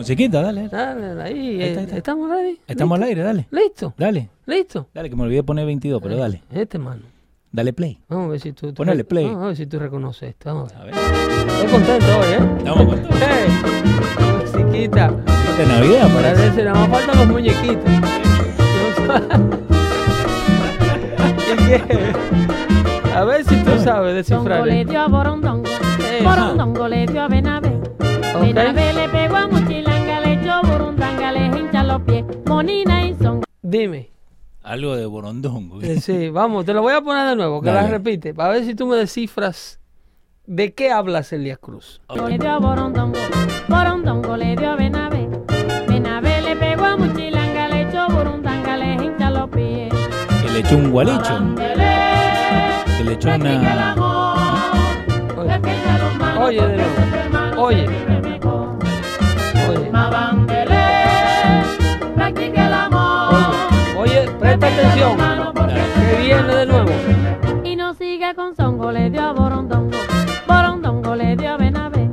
Musiquita, dale. Dale, ahí, Ahí eh, está, ahí está. ¿estamos ready? Estamos al aire, dale. ¿Listo? Dale. ¿Listo? Dale, que me olvidé poner 22, pero dale. Este, mano. Dale play. Vamos a ver si tú... tú Ponele play. Vamos a ver si tú reconoces esto. Vamos a A ver. Estoy contento hoy, ¿eh? Estamos contentos. ¡Hey! Musiquita. De Navidad, parece. Parece, nada más faltan los muñequitos. A ver si tú sabes descifrar Dongo le dio a Borondongo, Eh, Borondongo le dio a Benavé. Ok. Benavé le pegó a los pies. Monina y son. Dime. Algo de borondongo. Eh, Sí, vamos, te lo voy a poner de nuevo, que la Dale. repite, para ver si tú me descifras de qué hablas Elías Cruz. Le dio a Borondongo, Borondongo le dio a Benavé. Benavé le pegó a Mochilanga, le echó Burundanga, le hincha los pies. Que le echó un gualicho. Que le echó una. Oye, de nuevo. Oye. Oye, Zongo, le dio a Borondongo. Borondongo le dio a Benavé.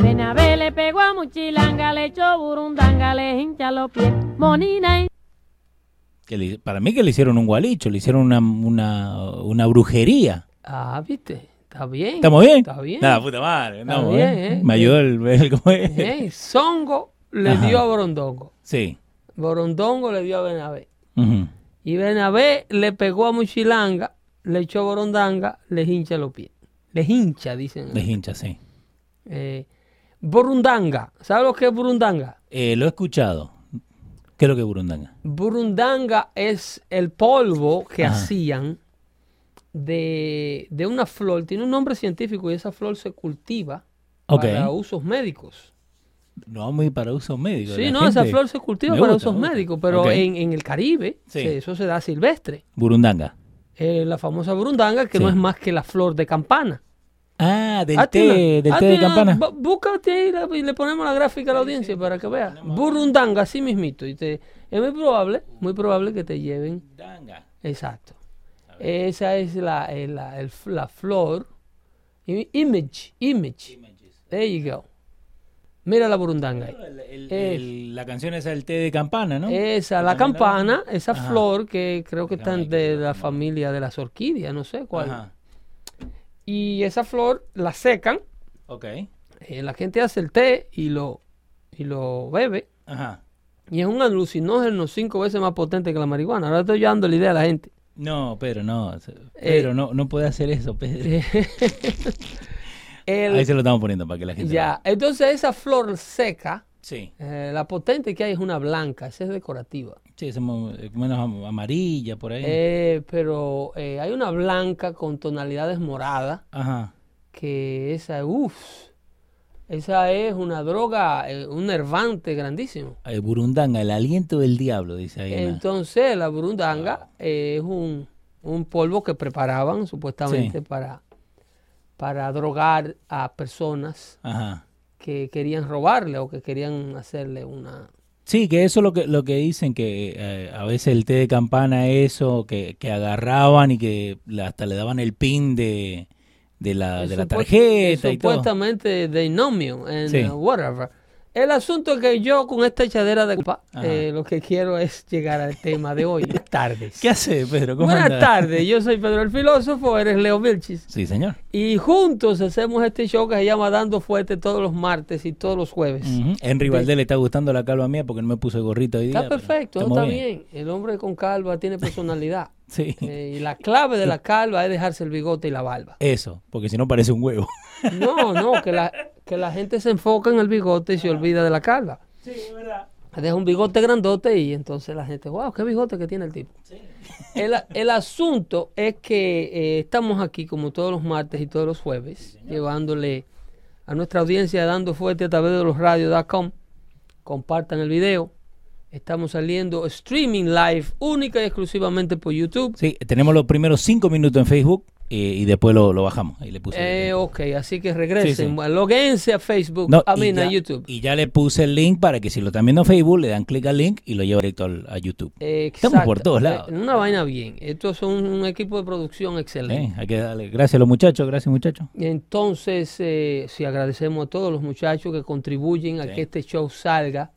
Benavé le pegó a Muchilanga, le echó Burundanga, le hincha los pies. Monina y que le- para mí que le hicieron un gualicho, le hicieron una, una, una brujería. Ah, viste, está bien. ¿Estamos bien? Está bien. Nada, puta madre. Está no, bien, ¿eh? ¿eh? Me ayudó el, el- ¿cómo es? Bien, Songo le Ajá. dio a Borondongo. Sí. Borondongo le dio a Benabé. Y Benabé le pegó a Muchilanga, le echó Borondanga, le hincha los pies. Le hincha, dicen. De hincha, sí. Eh, Burundanga. ¿Sabes lo que es Burundanga? Eh, lo he escuchado. ¿Qué es lo que es Burundanga? Burundanga es el polvo que Ajá. hacían de, de una flor. Tiene un nombre científico y esa flor se cultiva Ok. para usos médicos. No vamos a ir para uso médico. Sí, la no, esa flor se cultiva para gusta, usos médicos, pero en, en el Caribe Sí. se- eso se da silvestre. Burundanga. Eh, la famosa burundanga, que no es más que la flor de campana. Ah, del Ah, té, tiene- del ah, té de campana. Búscate ahí la- y le ponemos la gráfica a la audiencia para que vea. Burundanga, así mismito. Y te, es muy probable, muy probable que te lleven. Exacto. Esa es la, eh, la, el- la flor. Image, image. There you go. Mira la burundanga ahí. El- el- la canción esa del té de campana, ¿no? Esa, la campana, esa Ajá. flor que creo que ahí, de la familia de las orquídeas, no sé cuál. Ajá. Y esa flor la secan, Ok. eh, la gente hace el té y lo, y lo bebe. Ajá. Y es un alucinógeno cinco veces más potente que la marihuana. Ahora estoy dando la idea a la gente. No, Pedro, no. Eh, Pedro, no, no puede hacer eso, Pedro. El- Ahí se lo estamos poniendo para que la gente. ya, entonces esa flor seca, Sí. eh, la potente que hay es una blanca, esa es decorativa. Sí, es menos am- amarilla por ahí. Eh, pero eh, hay una blanca con tonalidades moradas, Ajá. que esa, uff, esa es una droga, eh, un nervante grandísimo. Eh, burundanga, el aliento del diablo, dice ahí. Entonces la burundanga eh, es un, un polvo que preparaban supuestamente Sí. para, para drogar a personas Ajá. que querían robarle o que querían hacerle una... Sí, que eso es lo que, lo que dicen, que eh, a veces el té de campana, eso, que, que agarraban y que hasta le daban el pin de, de, la, de la tarjeta y todo. Supuestamente de nomio, and Sí. whatever. El asunto es que yo con esta echadera de culpa, eh, lo que quiero es llegar al tema de hoy. Buenas tardes. ¿Qué hace, Pedro? ¿Cómo Buenas tardes, yo soy Pedro el Filósofo, eres Leo Vilchis. Sí, señor. Y juntos hacemos este show que se llama Dando Fuerte todos los martes y todos los jueves. Ujú. Henry Valdés le está gustando la calva mía porque no me puse gorrito hoy día. Está perfecto, está bien. El hombre con calva tiene personalidad. Sí. Eh, y la clave de la calva es dejarse el bigote y la barba. Eso, porque si no parece un huevo. No, no, que la, que la gente se enfoca en el bigote y se olvida de la calva. Sí, es verdad. Deja un bigote grandote y entonces la gente, wow, qué bigote que tiene el tipo. El, el asunto es que eh, estamos aquí como todos los martes y todos los jueves, llevándole a nuestra audiencia dando fuerte a través de los radios.com. Compartan el video. Estamos saliendo streaming live única y exclusivamente por YouTube. Sí, tenemos los primeros cinco minutos en Facebook. eh, y después lo, lo bajamos. Ahí le puse. Eh, ok, así que regresen. Sí, Loguense a Facebook, No, a mí, a ya- YouTube. Y ya le puse el link para que si lo están viendo en Facebook, le dan clic al link y lo lleva directo al- a YouTube. Estamos por todos lados. Eh, Una vaina bien. Estos son un equipo de producción excelente. Eh, hay que darle gracias a los muchachos, gracias muchachos. Entonces, eh, sí, agradecemos a todos los muchachos que contribuyen a que este show salga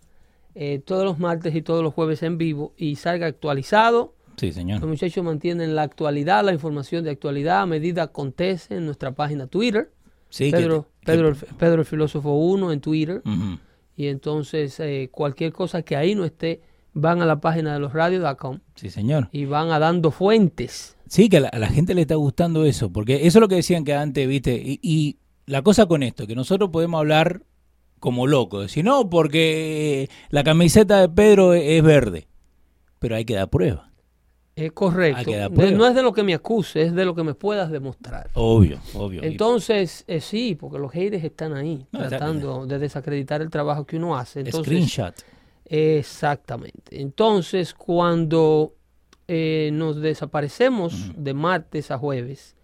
eh, todos los martes y todos los jueves en vivo y salga actualizado. Sí, Los señor. muchachos mantienen la actualidad, la información de actualidad a medida acontece en nuestra página Twitter. Sí, que- Pedro, que- Pedro, el, Pedro el Filósofo 1 en Twitter. Y entonces eh, cualquier cosa que ahí no esté, van a la página de losradios.com Sí, señor. y van a dando fuentes. Sí, que a la, a la gente le está gustando eso, porque eso es lo que decían que antes, viste, y, y la cosa con esto, que nosotros podemos hablar como locos, decir, no, porque la camiseta de Pedro es, es verde, pero hay que dar prueba, Es correcto. Prueba. no es de lo que me acuse, es de lo que me puedas demostrar. obvio, obvio. Entonces, eh, sí, porque los haters están ahí No, tratando de desacreditar el trabajo que uno hace. Entonces, screenshot. Exactamente. Entonces, cuando eh, nos desaparecemos de martes a jueves,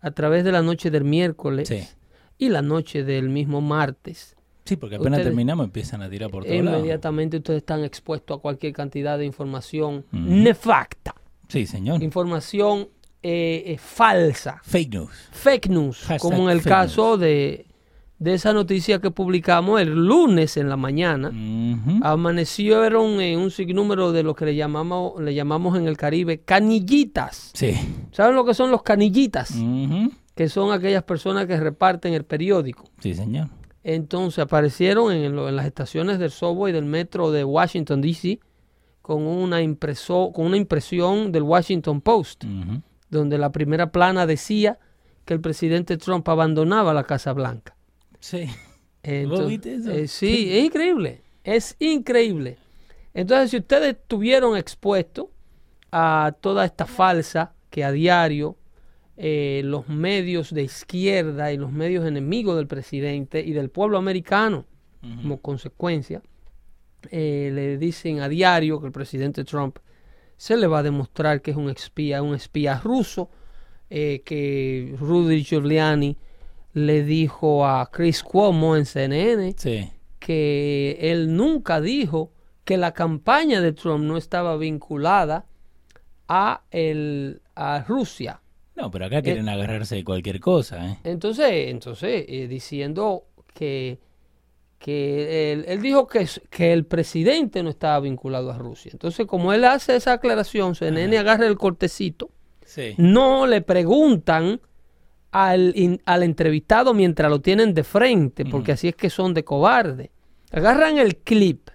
a través de la noche del miércoles Sí. y la noche del mismo martes, Sí, porque apenas Ustedes- terminamos empiezan a tirar por todos inmediatamente ustedes están expuestos a cualquier cantidad de información Ujú. nefacta, Sí, señor. información eh, eh, falsa, Fake news. fake news, Hashtag como en el caso de, de esa noticia que publicamos el lunes en la mañana. Ujú. Amanecieron en un sinnúmero de lo que le llamamos, le llamamos en el Caribe canillitas. Sí. ¿Saben lo que son los canillitas? Que son aquellas personas que reparten el periódico. Sí, señor. Entonces aparecieron en, lo- en las estaciones del subway del metro de Washington, D.C. con una, impreso, con una impresión del Washington Post, donde la primera plana decía que el presidente Trump abandonaba la Casa Blanca. Sí. Entonces, viste eso? eh, sí, es increíble. Es increíble. Entonces, si ustedes estuvieron expuestos a toda esta falsa que a diario eh, los medios de izquierda y los medios enemigos del presidente y del pueblo americano, como consecuencia, eh, le dicen a diario que el presidente Trump se le va a demostrar que es un espía, un espía ruso, eh, que Rudy Giuliani le dijo a Chris Cuomo en CNN Sí. que él nunca dijo que la campaña de Trump no estaba vinculada a, el, a Rusia. No, pero acá quieren agarrarse de cualquier cosa, ¿eh? Entonces, entonces eh, diciendo que, que él, él dijo que, que el presidente no estaba vinculado a Rusia. Entonces, como él hace esa aclaración, CNN agarra el cortecito, Sí. no le preguntan al, in- al entrevistado mientras lo tienen de frente, porque así es que son de cobarde. Agarran el clip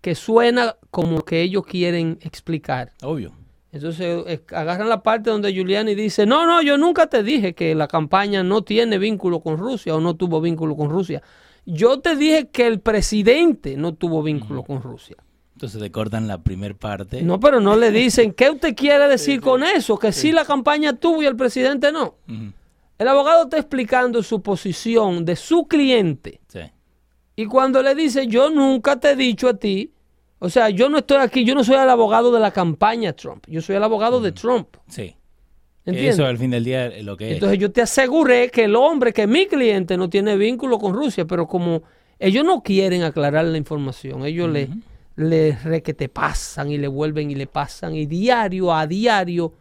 que suena como que ellos quieren explicar. Obvio. Entonces eh, agarran la parte donde Giuliani dice, no, no, yo nunca te dije que la campaña no tiene vínculo con Rusia o no tuvo vínculo con Rusia. Yo te dije que el presidente no tuvo vínculo con Rusia. Entonces te cortan la primer parte. No, pero no le dicen, ¿qué usted quiere decir con eso? Que sí la campaña tuvo y el presidente no. El abogado está explicando su posición de su cliente. Sí. Y cuando le dice, yo nunca te he dicho a ti, o sea, yo no estoy aquí, yo no soy el abogado de la campaña Trump, yo soy el abogado de Trump. Sí. ¿Entiendes? Eso al fin del día es lo que es. Entonces yo te aseguré que el hombre, que mi cliente no tiene vínculo con Rusia, pero como ellos no quieren aclarar la información, ellos le, le re que te pasan y le vuelven y le pasan y diario a diario,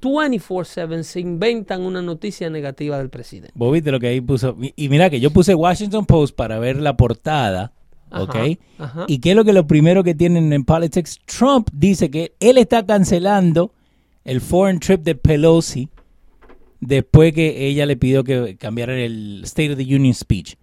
24/7 se inventan una noticia negativa del presidente. Vos viste lo que ahí puso. Y mira que yo puse Washington Post para ver la portada. Ajá, ¿Ok? ajá. ¿Y qué es lo que lo primero que tienen en Politics? Trump dice que él está cancelando el foreign trip de Pelosi después que ella le pidió que cambiara el State of the Union speech.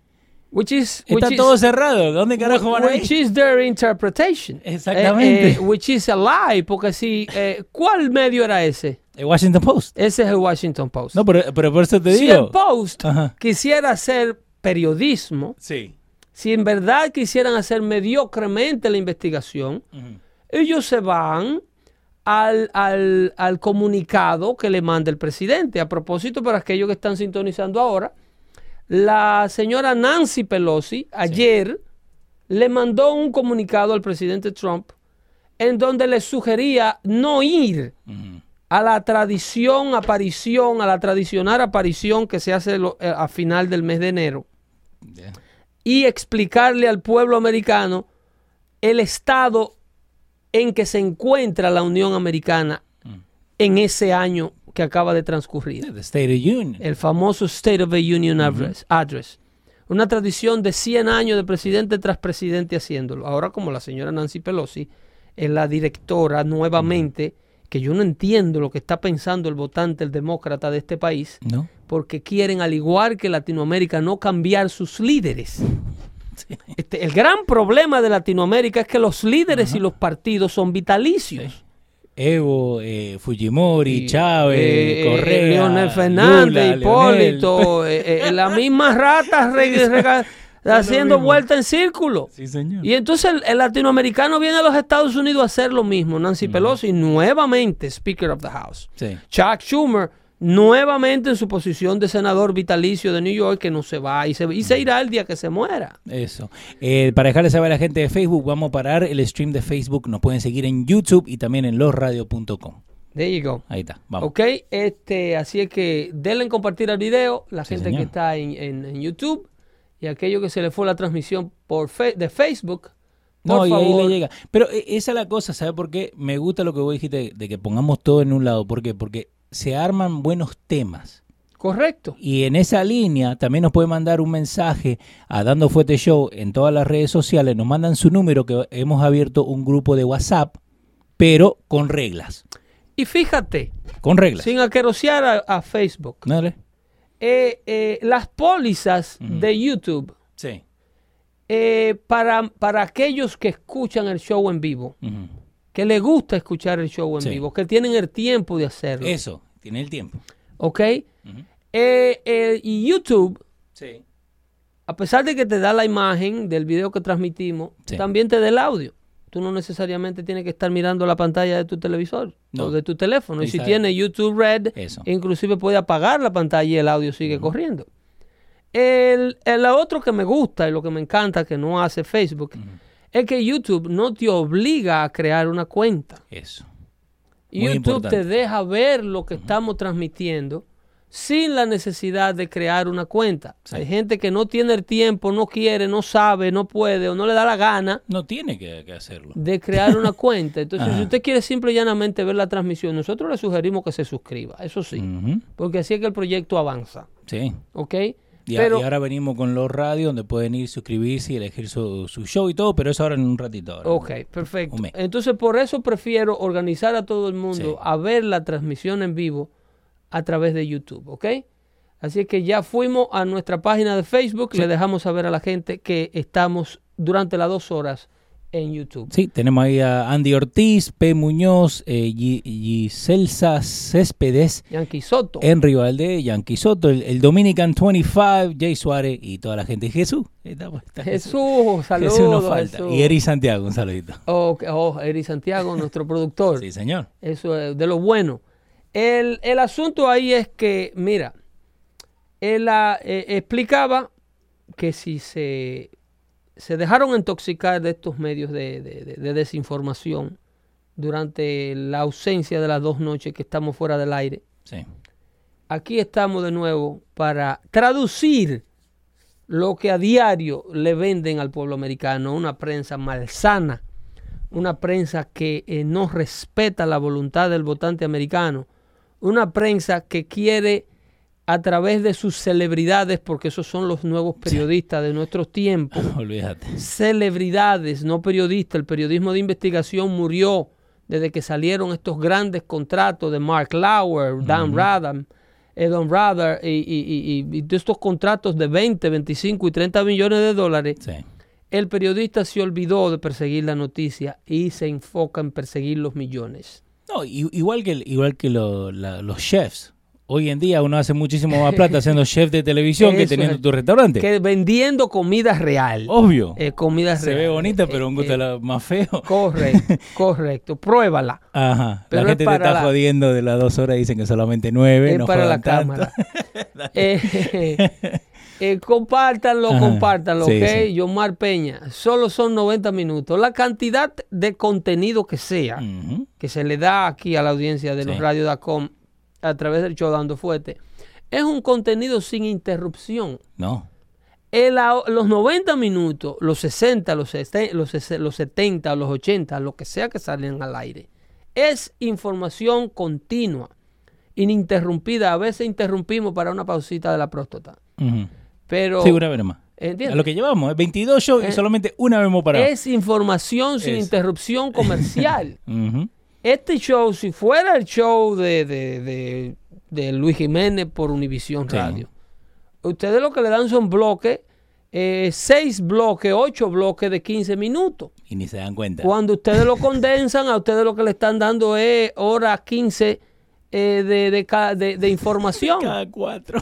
Which is, Está which is- todo cerrado. ¿Dónde carajo van a Which ir? is their interpretation. Exactamente. Eh, eh, which is a lie, porque si, eh, ¿cuál medio era ese? El Washington Post. Ese es el Washington Post. No, pero, pero por eso te si digo. el Post Ajá. quisiera hacer periodismo, Sí. Si en verdad quisieran hacer mediocremente la investigación, ellos se van al, al- al comunicado que le manda el presidente. A propósito, para aquellos que están sintonizando ahora, la señora Nancy Pelosi ayer le mandó un comunicado al presidente Trump en donde le sugería no ir a la tradición, aparición, a la tradicional aparición que se hace lo- eh, a final del mes de enero Yeah. Y explicarle al pueblo americano el estado en que se encuentra la Unión Americana en ese año que acaba de transcurrir. The State of Union. El famoso State of the Union address, address. Una tradición de 100 años de presidente tras presidente haciéndolo. Ahora como la señora Nancy Pelosi es la directora nuevamente, que yo no entiendo lo que está pensando el votante, el demócrata de este país, ¿No? Porque quieren, al igual que Latinoamérica, no cambiar sus líderes. Este, el gran problema de Latinoamérica es que los líderes y los partidos son vitalicios. Evo, eh, Fujimori, Chávez, eh, eh, Correa, Leonel Fernández, Lula, Hipólito, eh, eh, las mismas ratas haciendo vuelta en círculo. Sí, señor. Y entonces el, el latinoamericano viene a los Estados Unidos a hacer lo mismo. Nancy Pelosi nuevamente Speaker of the House. Sí. Chuck Schumer nuevamente en su posición de senador vitalicio de New York que no se va y se, y se irá el día que se muera. Eso. Eh, para dejarles saber a la gente de Facebook, vamos a parar el stream de Facebook. Nos pueden seguir en YouTube y también en losradio.com. There you go. Ahí está. Vamos. Ok, este, así es que denle en compartir el video, la Sí, gente señor. que está en, en- en YouTube y aquello que se le fue la transmisión por fe- de Facebook. Por No, y ahí le llega. Pero eh, esa es la cosa, ¿sabe por qué? Me gusta lo que vos dijiste de que pongamos todo en un lado. ¿Por qué? Porque se arman buenos temas. Correcto. Y en esa línea también nos puede mandar un mensaje a Dando Fuerte Show en todas las redes sociales. Nos mandan su número que hemos abierto un grupo de WhatsApp, pero con reglas. Y fíjate, Con reglas. sin aquerosear a, a Facebook, Dale. eh, eh, las pólizas de YouTube Sí. eh, para, para aquellos que escuchan el show en vivo. Que les gusta escuchar el show en Sí. vivo, que tienen el tiempo de hacerlo. Eso, tiene el tiempo. ¿Ok? Eh, eh, y YouTube Sí. a pesar de que te da la imagen del video que transmitimos, Sí. también te da el audio. Tú no necesariamente tienes que estar mirando la pantalla de tu televisor No. o de tu teléfono. Y si tienes YouTube Red, Eso. inclusive puede apagar la pantalla y el audio sigue corriendo. El, el otro que me gusta y lo que me encanta que no hace Facebook es que YouTube no te obliga a crear una cuenta. Eso. Muy YouTube importante. te deja ver lo que estamos transmitiendo sin la necesidad de crear una cuenta. Sí. Hay gente que no tiene el tiempo, no quiere, no sabe, no puede o no le da la gana No tiene que, que hacerlo. de crear una cuenta. Entonces, Ajá. si usted quiere simple y llanamente ver la transmisión, nosotros le sugerimos que se suscriba, eso sí, porque así es que el proyecto avanza, Sí. ¿ok? Y, a- Pero, y ahora venimos con los radios donde pueden ir, suscribirse y elegir su, su show y todo, pero eso ahora en un ratito. Ahora. ok, perfecto. Entonces, por eso prefiero organizar a todo el mundo Sí. a ver la transmisión en vivo a través de YouTube, ¿ok? Así que ya fuimos a nuestra página de Facebook, le dejamos saber a la gente que estamos durante las dos horas en YouTube. Sí, tenemos ahí a Andy Ortiz, P. Muñoz, eh, Gi- Giselsa Céspedes, Yankee Soto. Henry Valdés, Yankee Soto, el, el Dominican 25, Jay Suárez y toda la gente. Jesús. Está, pues, está Jesús, saludos. Jesús nos falta. Jesús. Y Eri Santiago, un saludito. Oh, oh, Eri Santiago, nuestro productor. Sí, señor. Eso es de lo bueno. El, el asunto ahí es que, mira, él ah, eh, explicaba que si se, se dejaron intoxicar de estos medios de, de- de- de desinformación durante la ausencia de las dos noches que estamos fuera del aire, Sí. aquí estamos de nuevo para traducir lo que a diario le venden al pueblo americano, una prensa malsana, una prensa que eh, no respeta la voluntad del votante americano, una prensa que quiere a través de sus celebridades, porque esos son los nuevos periodistas de nuestros tiempos, Olvídate. celebridades, no periodistas. El periodismo de investigación murió desde que salieron estos grandes contratos de Mark Lauer, Dan Rather, eh, Don Rather y, y- y- y de estos contratos de 20, 25 y 30 millones de dólares. Sí. El periodista se olvidó de perseguir la noticia y se enfoca en perseguir los millones. No, igual que, igual que lo- la- los chefs. Hoy en día uno hace muchísimo más plata siendo chef de televisión que teniendo es. tu restaurante. Que vendiendo comida real. Obvio. Eh, comida Se real. ve bonita, pero Eh, un gusto eh, más feo. Correcto, correcto. Pruébala. Ajá. Pero la gente te está la- jodiendo de las dos horas, dicen que solamente nueve. es no para la tanto. cámara. Eh, Eh, compártanlo, Ajá, compártanlo, sí, ¿ok? sí. Yomar Peña, solo son 90 minutos. La cantidad de contenido que sea, que se le da aquí a la audiencia de los Sí. Radio Dacom a través del show Dando Fuerte, es un contenido sin interrupción. No. El los 90 minutos, los 60, los, los, los 70, los 80, lo que sea que salen al aire, es información continua, ininterrumpida. A veces interrumpimos para una pausita de la próstata. Pero Sí, una vez más. ¿Entiendes? A lo que llevamos, ¿eh? 22 shows y Eh, solamente una vez hemos parado. es información sin Es. interrupción comercial. Ujú. Este show, si fuera el show de, de, de- de Luis Jiménez por Univisión Sí. Radio, ustedes lo que le dan son bloques, eh, seis bloques, ocho bloques de 15 minutos. Y ni se dan cuenta. Cuando ustedes lo condensan, a ustedes lo que le están dando es hora 15 eh, de, de ca- de- de información. Cada cuatro.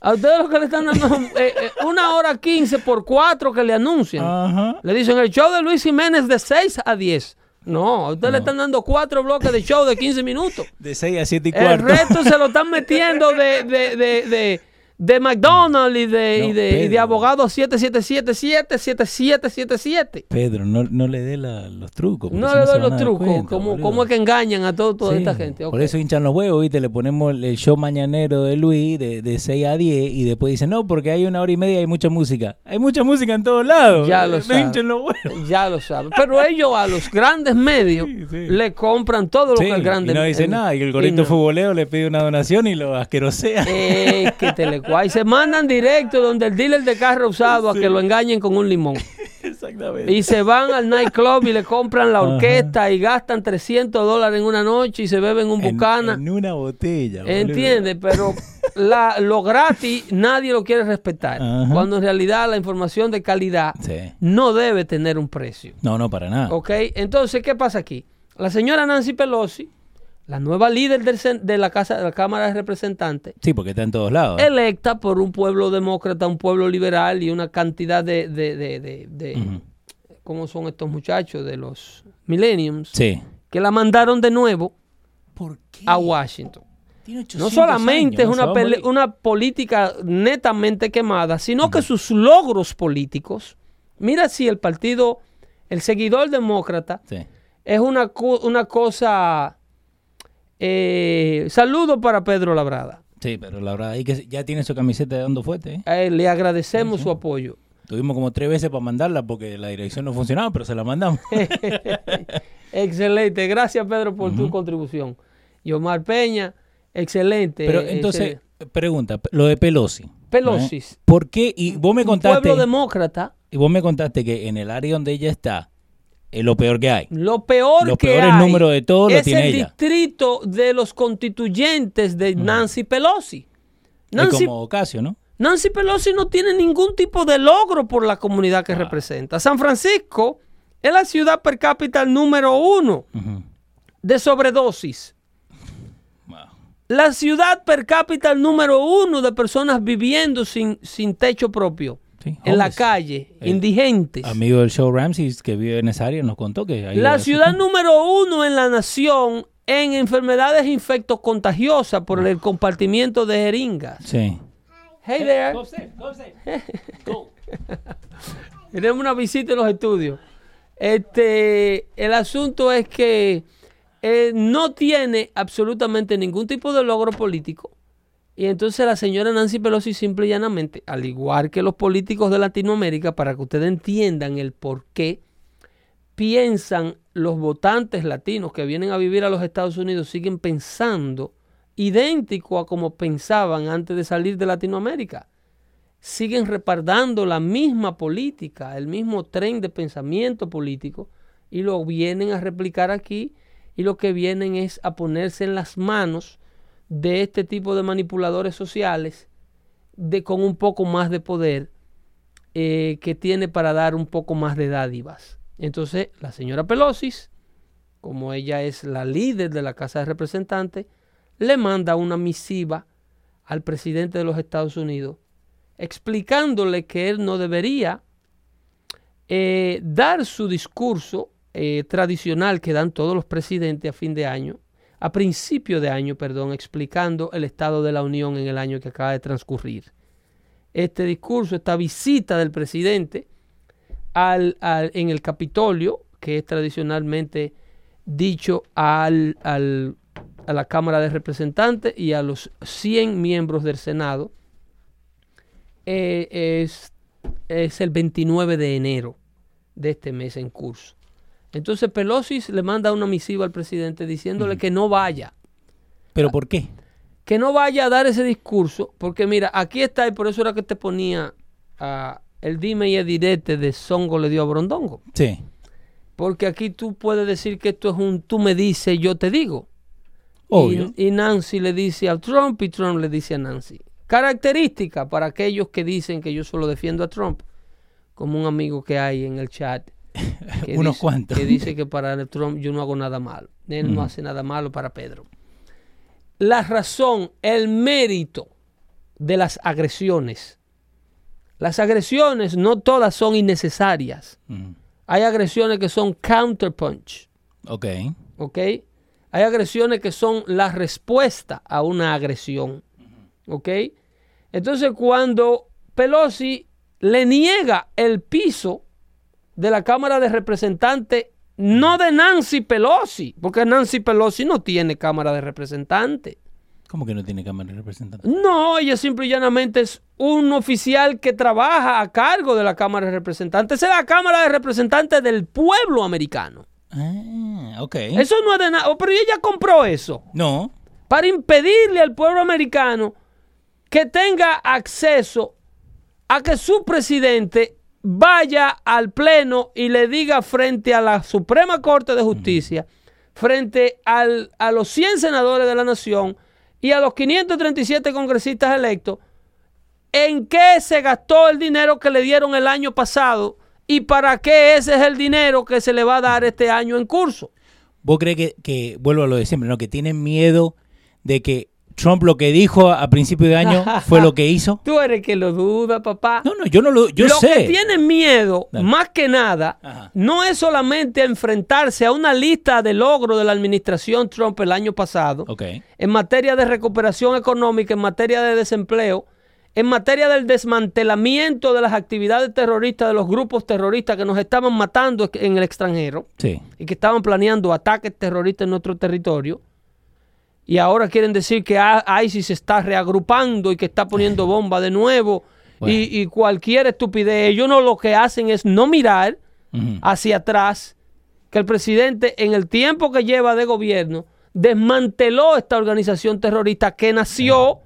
A ustedes lo que le están dando eh, eh, una hora 15 por cuatro que le anuncian. Ajá. Le dicen el show de Luis Jiménez de 6 a 10. No, a usted le están dando cuatro bloques de show de 15 minutos. De 6 a 7 y El cuarto. resto se lo están metiendo de, de, de, de, de McDonald's y de, No, y de, y de Pedro. abogado 7777, 7777. Pedro, no, no le dé los trucos. No le doy los trucos. cuenta, ¿Cómo, cómo es que engañan a todo, toda Sí, esta gente? Por eso hinchan los huevos, ¿viste? Le ponemos el show mañanero de Luis de, de 6 a 10 y después dicen, no, porque hay una hora y media y hay mucha música. Hay mucha música en todos lados. Ya lo No sabe. hinchen los huevos. Ya lo saben. Pero ellos a los grandes medios Sí, sí. le compran todo lo que el grande y no dice el- nada, y el gorrito futbolero le pide una donación y lo asquerosea. Eh, que telecuay. Se mandan directo donde el dealer de carro usado a que lo engañen con un limón. Exactamente. Y se van al nightclub y le compran la orquesta y gastan 300 dólares en una noche y se beben un En- bucana. En, una botella. boludo. ¿Entiendes? Pero la, lo gratis nadie lo quiere respetar. Ajá. Cuando en realidad la información de calidad Sí. no debe tener un precio. No, no, para nada. ¿Ok? Entonces, ¿qué pasa aquí? La señora Nancy Pelosi, la nueva líder del de, la casa, de la Cámara de Representantes, Sí, porque está en todos lados. electa por un pueblo demócrata, un pueblo liberal y una cantidad de, de, de, de-. ¿cómo son estos muchachos? De los millenniums, Sí. que la mandaron de nuevo ¿Por qué? a Washington. No 800 solamente años, es una, pele- una política netamente quemada, sino que sus logros políticos, mira si el partido, el seguidor demócrata, Sí. es una, cu- una cosa... eh, saludo para Pedro Labrada. Sí, pero la verdad, ahí que ya tiene su camiseta de dando fuerte. ¿eh? Le agradecemos su apoyo. Tuvimos como tres veces para mandarla porque la dirección no funcionaba, pero se la mandamos. excelente. Gracias, Pedro, por tu contribución. Yomar Peña, excelente. pero entonces, excelente. pregunta, lo de Pelosi. Pelosi. ¿Por qué? Y vos me Un contaste, pueblo demócrata, y vos me contaste que en el área donde ella está es lo peor que hay. lo peor Los que peores hay números de todo lo es tiene el ella. distrito de los constituyentes de Nancy Pelosi. Nancy, como Ocasio, ¿no? Nancy Pelosi no tiene ningún tipo de logro por la comunidad Ah. que representa. San Francisco es la ciudad per cápita número uno de sobredosis. Wow. La ciudad per cápita número uno de personas viviendo sin, sin techo propio. Sí, en la calle, El indigentes. Amigo del show Ramsey que vive en esa área nos contó que ahí La ciudad número uno en la nación en enfermedades infectocontagiosas por el compartimiento de jeringas. Sí. Hey there. Tenemos una visita en los estudios. Este, el asunto es que eh, no tiene absolutamente ningún tipo de logro político. Y entonces la señora Nancy Pelosi simple y llanamente, al igual que los políticos de Latinoamérica, para que ustedes entiendan el por qué piensan los votantes latinos que vienen a vivir a los Estados Unidos, siguen pensando idéntico a como pensaban antes de salir de Latinoamérica. Siguen repartando la misma política, el mismo tren de pensamiento político y lo vienen a replicar aquí y lo que vienen es a ponerse en las manos de este tipo de manipuladores sociales de con un poco más de poder eh, que tiene para dar un poco más de dádivas. Entonces, la señora Pelosi, como ella es la líder de la Casa de Representantes, le manda una misiva al presidente de los Estados Unidos explicándole que él no debería eh, dar su discurso eh, tradicional que dan todos los presidentes a fin de año, a principio de año, perdón, explicando el estado de la Unión en el año que acaba de transcurrir. este discurso, esta visita del presidente al, al- en el Capitolio, que es tradicionalmente dicho al, al- a la Cámara de Representantes y a los 100 miembros del Senado, eh, es, es el 29 de enero de este mes en curso. Entonces Pelosi le manda una misiva al presidente diciéndole que no vaya, ¿Pero por qué? que no vaya a dar ese discurso, porque mira, aquí está, y por eso era que te ponía el dime y el direte de Songo le dio a Brondongo. Sí. Porque aquí tú puedes decir que esto es un tú me dices, yo te digo. Obvio. Y, y Nancy le dice a Trump y Trump le dice a Nancy. Característica para aquellos que dicen que yo solo defiendo a Trump, como un amigo que hay en el chat. Unos dice- cuantos. Que dice que para Trump yo no hago nada malo. Él no Ujú. hace nada malo para Pedro. La razón, el mérito de las agresiones. Las agresiones no todas son innecesarias. Mm. Hay agresiones que son counterpunch. Ok. ¿ok? Hay agresiones que son la respuesta a una agresión, ¿ok? Entonces cuando Pelosi le niega el piso de la Cámara de Representantes, no de Nancy Pelosi, porque Nancy Pelosi no tiene Cámara de Representantes. ¿Cómo que no tiene cámara de representante? No, ella simple y llanamente es un oficial que trabaja a cargo de la Cámara de Representantes. Es la Cámara de Representantes del pueblo americano. Ah, ok. Eso no es de nada. Oh, Pero ella compró eso. No. para impedirle al pueblo americano que tenga acceso a que su presidente vaya al pleno y le diga frente a la Suprema Corte de Justicia, frente al- a los 100 senadores de la nación y a los 537 congresistas electos, en qué se gastó el dinero que le dieron el año pasado y para qué ese es el dinero que se le va a dar este año en curso. ¿Vos crees que, que, vuelvo a lo de siempre, ¿no? Que tienen miedo de que Trump lo que dijo a, principio de año fue lo que hizo? Tú eres que lo duda, papá. No, no, yo no lo, yo lo sé. que tienen miedo, Dale. más que nada, Ajá. no es solamente enfrentarse a una lista de logros de la administración Trump el año pasado, en materia de recuperación económica, en materia de desempleo, en materia del desmantelamiento de las actividades terroristas de los grupos terroristas que nos estaban matando en el extranjero Sí. y que estaban planeando ataques terroristas en nuestro territorio. Y ahora quieren decir que ISIS se está reagrupando y que está poniendo bomba de nuevo Bueno. y, y cualquier estupidez. Ellos no lo que hacen es no mirar hacia atrás que el presidente en el tiempo que lleva de gobierno desmanteló esta organización terrorista que nació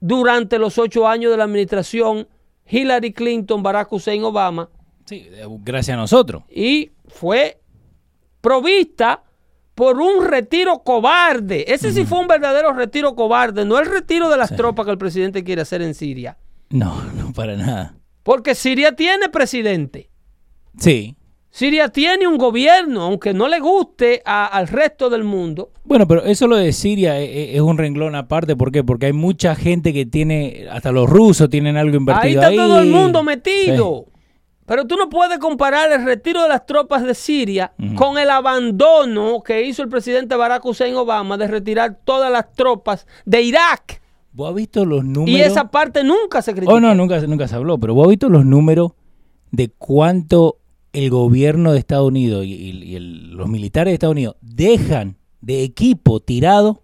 durante los ocho años de la administración Hillary Clinton, Barack Hussein Obama Sí, gracias a nosotros. y fue provista por un retiro cobarde. Ese sí fue un verdadero retiro cobarde, no el retiro de las Sí. tropas que el presidente quiere hacer en Siria. No, no para nada. Porque Siria tiene presidente. Sí. Siria tiene un gobierno, aunque no le guste a- al resto del mundo. Bueno, pero eso lo de Siria e- e- es, un renglón aparte. ¿Por qué? Porque hay mucha gente que tiene, hasta los rusos tienen algo Ahí invertido está ahí. todo el mundo metido. Pero tú no puedes comparar el retiro de las tropas de Siria con el abandono que hizo el presidente Barack Hussein Obama de retirar todas las tropas de Irak. ¿Vos has visto los números? Y esa parte nunca se criticó. Oh, no, nunca, nunca se habló, pero vos has visto los números de cuánto el gobierno de Estados Unidos y, y- y el- los militares de Estados Unidos dejan de equipo tirado.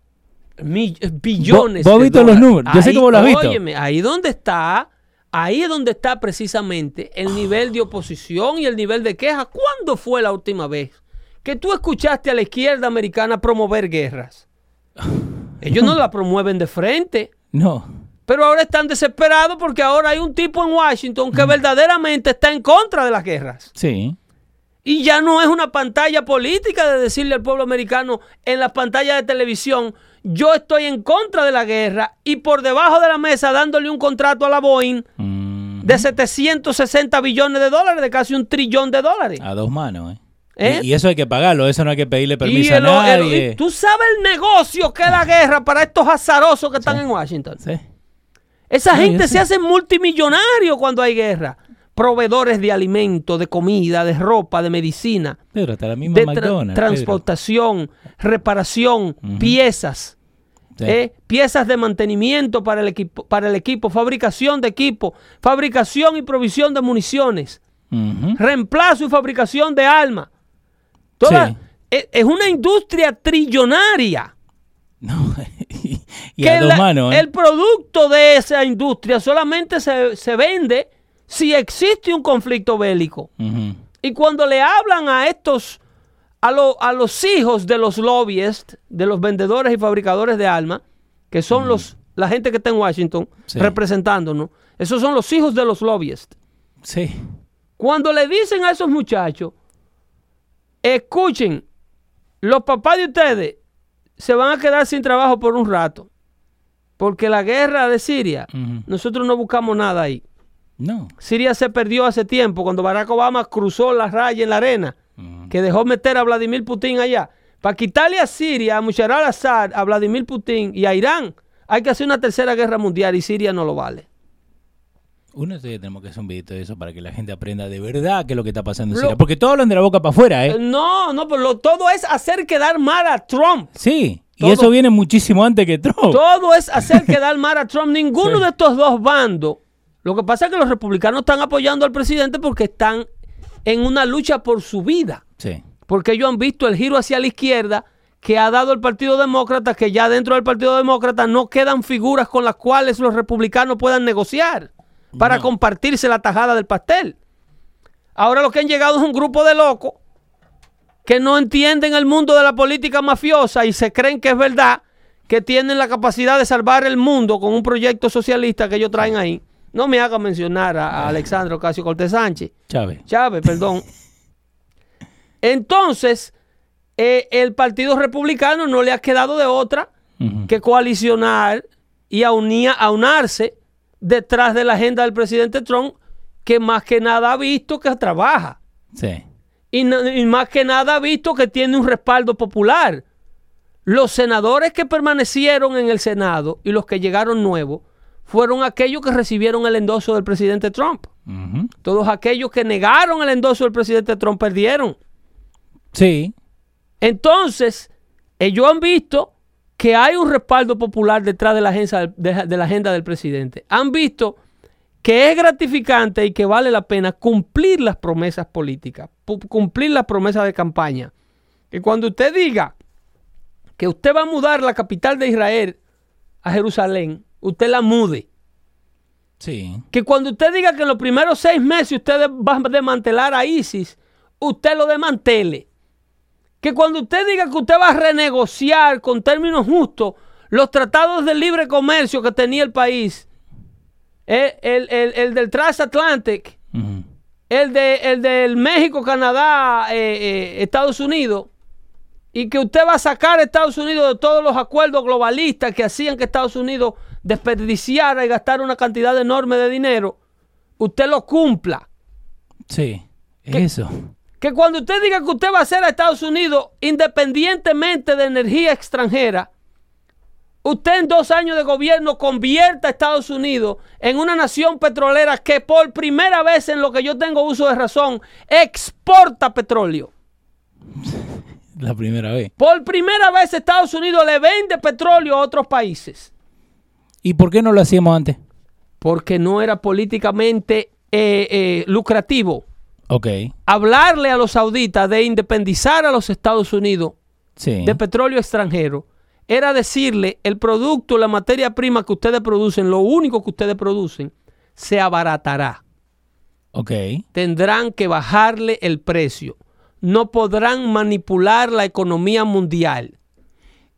Mi- eh, billones. ¿Vos- vos has visto los números? Yo sé Ahí, que vos lo has visto. óyeme, ahí donde está, ahí es donde está precisamente el nivel de oposición y el nivel de queja. ¿Cuándo fue la última vez que tú escuchaste a la izquierda americana promover guerras? Ellos no la promueven de frente. No. Pero ahora están desesperados porque ahora hay un tipo en Washington que verdaderamente está en contra de las guerras. Sí. Y ya no es una pantalla política de decirle al pueblo americano en las pantallas de televisión, yo estoy en contra de la guerra y por debajo de la mesa dándole un contrato a la Boeing Mm, de 760 billones de dólares, de casi un trillón de dólares. a dos manos, ¿eh? ¿Eh? Y, eso hay que pagarlo, eso no hay que pedirle Y permiso el- a nadie. tú sabes el negocio que es la guerra para estos azarosos que están Sí. en Washington. Sí. Esa gente se hace multimillonario cuando hay guerra. Proveedores de alimentos, de comida, de ropa, de medicina, Pedro, hasta la misma de tra- McDonald's. Pedro. transportación, reparación, piezas. Sí. eh, piezas de mantenimiento para el, equipo, para el equipo, fabricación de equipo, fabricación y provisión de municiones, Ujú. reemplazo y fabricación de armas. Toda- Sí. es, es una industria trillonaria. No, y, y que a dos la- manos, ¿eh? el producto de esa industria solamente se, se vende si existe un conflicto bélico. Y cuando le hablan a estos, a, lo- a los hijos de los lobbyists, de los vendedores y fabricadores de armas, que son los, la gente que está en Washington Sí. representándonos, esos son los hijos de los lobbyists. Sí. Cuando le dicen a esos muchachos, escuchen, los papás de ustedes se van a quedar sin trabajo por un rato, porque la guerra de Siria, nosotros no buscamos nada ahí. No. Siria se perdió hace tiempo cuando Barack Obama cruzó la raya en la arena, que dejó meter a Vladimir Putin allá. Para quitarle a Siria, a Mushar al-Assad, a Vladimir Putin y a Irán, hay que hacer una tercera guerra mundial y Siria no lo vale. Uno sí tenemos que hacer un videito de eso para que la gente aprenda de verdad qué es lo que está pasando en Siria. Porque todos hablan de la boca para afuera, Eh, ¿eh? No, no, pero todo es hacer quedar mal a Trump. Sí. Y eso viene muchísimo antes que Trump. Todo es hacer quedar mal a Trump. Ninguno Sí. de estos dos bandos. Lo que pasa es que los republicanos están apoyando al presidente porque están en una lucha por su vida. Sí. Porque ellos han visto el giro hacia la izquierda que ha dado el Partido Demócrata, que ya dentro del Partido Demócrata no quedan figuras con las cuales los republicanos puedan negociar para No. compartirse la tajada del pastel. Ahora lo que han llegado es un grupo de locos que no entienden el mundo de la política mafiosa y se creen que es verdad que tienen la capacidad de salvar el mundo con un proyecto socialista que ellos traen ahí. No me haga mencionar a, a Alexandro Ocasio Cortés Sánchez. Chávez. Chávez, perdón. Entonces, eh, el Partido Republicano no le ha quedado de otra que coalicionar y aunía- aunarse detrás de la agenda del presidente Trump, que más que nada ha visto que trabaja. Sí. Y más que nada ha visto que tiene un respaldo popular. Los senadores que permanecieron en el Senado y los que llegaron nuevos fueron aquellos que recibieron el endoso del presidente Trump. Todos aquellos que negaron el endoso del presidente Trump perdieron. Sí. Entonces, ellos han visto que hay un respaldo popular detrás de la, agenda, de, de la agenda del presidente. Han visto que es gratificante y que vale la pena cumplir las promesas políticas, cumplir las promesas de campaña. Que cuando usted diga que usted va a mudar la capital de Israel a Jerusalén, usted la mude. Sí. Que cuando usted diga que en los primeros seis meses usted va a desmantelar a ISIS, usted lo desmantele. Que cuando usted diga que usted va a renegociar con términos justos los tratados de libre comercio que tenía el país, el, el- el- el del Transatlantic, el, de, el del México, Canadá, eh, eh, Estados Unidos, y que usted va a sacar a Estados Unidos de todos los acuerdos globalistas que hacían que Estados Unidos desperdiciara y gastara una cantidad enorme de dinero, usted lo cumpla. Sí. Eso. Que cuando usted diga que usted va a hacer a Estados Unidos independientemente de energía extranjera, usted en dos años de gobierno convierta a Estados Unidos en una nación petrolera que por primera vez en lo que yo tengo uso de razón exporta petróleo. La primera vez. Por primera vez Estados Unidos le vende petróleo a otros países. ¿Y por qué no lo hacíamos antes? Porque no era políticamente eh, eh, lucrativo Ok. hablarle a los sauditas de independizar a los Estados Unidos Sí. de petróleo extranjero era decirle el producto, la materia prima que ustedes producen, lo único que ustedes producen, se abaratará. Ok. Tendrán que bajarle el precio. No podrán manipular la economía mundial.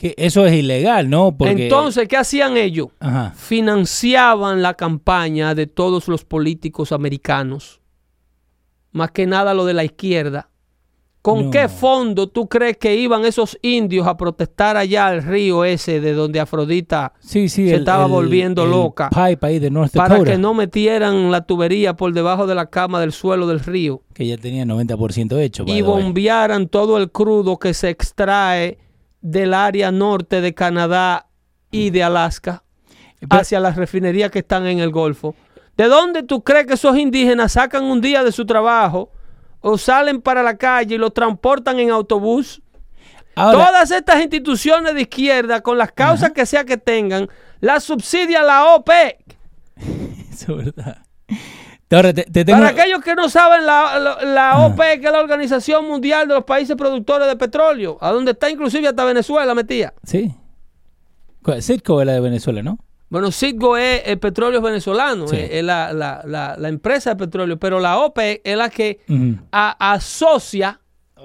Que eso es ilegal, ¿no? Porque... Entonces, ¿qué hacían ellos? Ajá. Financiaban la campaña de todos los políticos americanos. Más que nada lo de la izquierda. ¿Con No. qué fondo tú crees que iban esos indios a protestar allá al río ese de donde Afrodita Sí, sí. se estaba volviendo loca. Pipe ahí de North Dakota. para que no metieran la tubería por debajo de la cama del suelo del río Que ya tenía 90% hecho. y bombearan todo el crudo que se extrae del área norte de Canadá y de Alaska Pero- hacia las refinerías que están en el Golfo. ¿De dónde tú crees que esos indígenas sacan un día de su trabajo o salen para la calle y lo transportan en autobús Ahora- Todas estas instituciones de izquierda, con las causas que sea que tengan, las subsidia la OPEC. Eso es verdad. Ahora te, te tengo... Para aquellos que no saben, la, la- la OPEC es la Organización Mundial de los Países Productores de Petróleo, a donde está inclusive hasta Venezuela metida. Sí. Citco es la de Venezuela, ¿no? Bueno, Citgo es el petróleo venezolano, Sí. es, es la, la- empresa de petróleo, pero la OPEC es la que a- asocia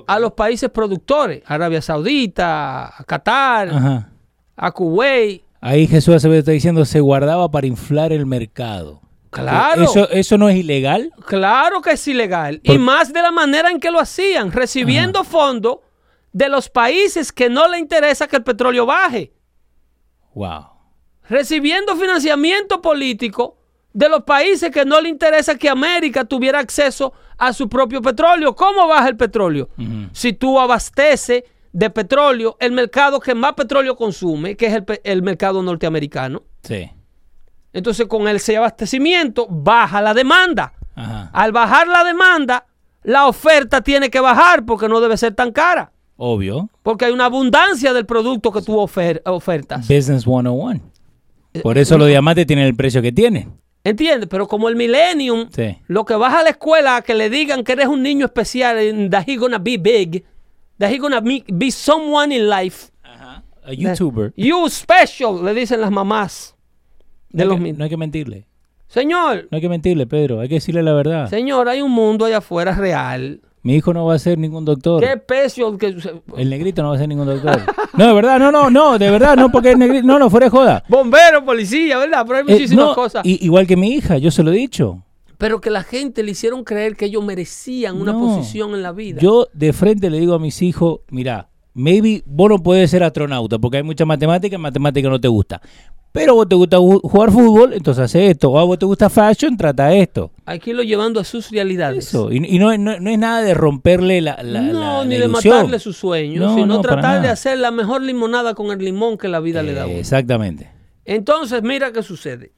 a los países productores, Arabia Saudita, a Qatar, Ajá. a Kuwait. Ahí Jesús Acevedo está diciendo se guardaba para inflar el mercado. Claro. ¿Eso, eso no es ilegal? Claro que es ilegal. Por- Y más de la manera en que lo hacían, recibiendo fondos de los países que no le interesa que el petróleo baje. Wow. Recibiendo financiamiento político de los países que no le interesa que América tuviera acceso a su propio petróleo. ¿Cómo baja el petróleo? Si tú abasteces de petróleo el mercado que más petróleo consume, que es el, el mercado norteamericano. Sí. Entonces con ese abastecimiento baja la demanda. Ajá. Al bajar la demanda, la oferta tiene que bajar porque no debe ser tan cara. Obvio. Porque hay una abundancia del producto que tú ofer- ofertas. Business 101. Eh, Por eso los diamantes tienen el precio que tienen. ¿Entiendes? Pero como el Millennium, Sí. lo que vas a la escuela a que le digan que eres un niño especial, that he gonna be big, that he gonna be, be someone in life. Ajá. A YouTuber. You special, le dicen las mamás de no, los hay que, mil. no hay que mentirle. Señor, No hay que mentirle, Pedro. Hay que decirle la verdad. señor, hay un mundo allá afuera real. Mi hijo no va a ser ningún doctor. ¿Qué special que El negrito no va a ser ningún doctor. no, de verdad, no, no, no, de verdad, no, porque el negrito, no, no, fuera de joda. bombero, policía, ¿verdad? Pero hay Eh, muchísimas no, cosas. igual que mi hija, yo se lo he dicho. Pero que la gente le hicieron creer que ellos merecían una No. posición en la vida. Yo de frente le digo a mis hijos, mira, maybe vos no puedes ser astronauta porque hay mucha matemática y matemática no te gusta. Pero vos te gusta ju- jugar fútbol, entonces hace esto. O a vos te gusta fashion, trata esto. Hay que irlo llevando a sus realidades. Eso. Y, y no, no- no es nada de romperle la, la, no, la- la ni de matarle sus sueños, No, sino tratar de hacer la mejor limonada con el limón que la vida le da a uno. Exactamente. Entonces, mira qué sucede.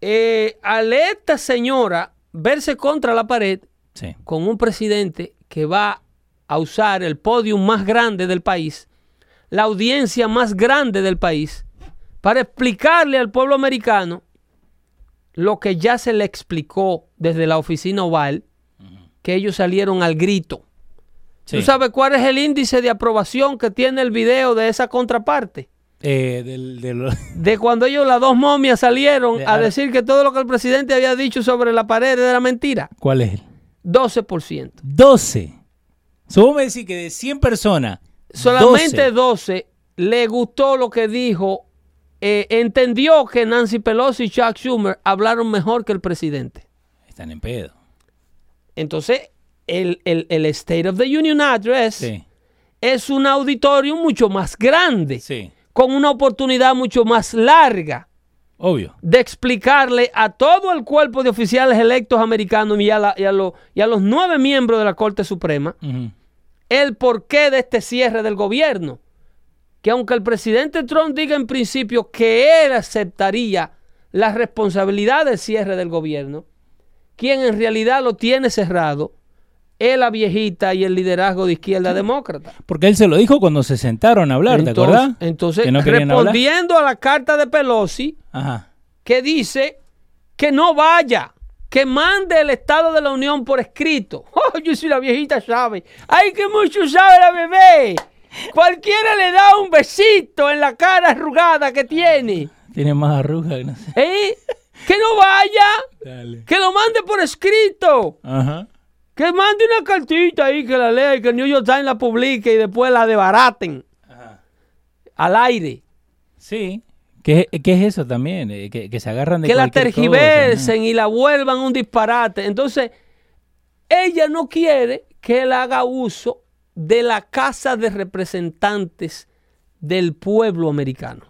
Eh, al esta señora verse contra la pared Sí. con un presidente que va a usar el podium más grande del país, la audiencia más grande del país, para explicarle al pueblo americano lo que ya se le explicó desde la oficina oval, que ellos salieron al grito. Sí. ¿Tú sabes cuál es el índice de aprobación que tiene el video de esa contraparte? Eh, del, del- De cuando ellos, las dos momias, salieron De a decir que todo lo que el presidente había dicho sobre la pared era mentira. ¿Cuál es? 12%. 12. So, vos me decís que de 100 personas, Solamente 12. 12 le gustó lo que dijo, eh, entendió que Nancy Pelosi y Chuck Schumer hablaron mejor que el presidente. están en pedo. Entonces, el, el- el State of the Union Address Sí. es un auditorio mucho más grande, Sí. con una oportunidad mucho más larga Obvio. de explicarle a todo el cuerpo de oficiales electos americanos y a, la- y a lo- y a los nueve miembros de la Corte Suprema el porqué de este cierre del gobierno. Que aunque el presidente Trump diga en principio que él aceptaría la responsabilidad del cierre del gobierno, quien en realidad lo tiene cerrado es la viejita y el liderazgo de izquierda demócrata. Porque él se lo dijo cuando se sentaron a hablar, ¿te Entonces- acordás? Entonces, Que no querían hablar. respondiendo a la carta de Pelosi, Ajá. que dice que no vaya, que mande el Estado de la Unión por escrito. Oh, yo soy la viejita sabe. Ay, que mucho sabe la bebé. Cualquiera le da un besito en la cara arrugada que tiene. Tiene más arrugas que no sé. ¿Eh? Que no vaya, Dale. que lo mande por escrito. Ajá. Que mande una cartita ahí que la lea y que el New York Times la publique y después la desbaraten al aire. Sí. ¿Qué, qué es eso también? Eh, Que, que se agarran de que la cosa, tergiversen y la vuelvan un disparate. Entonces, ella no quiere que él haga uso de la Casa de Representantes del pueblo americano.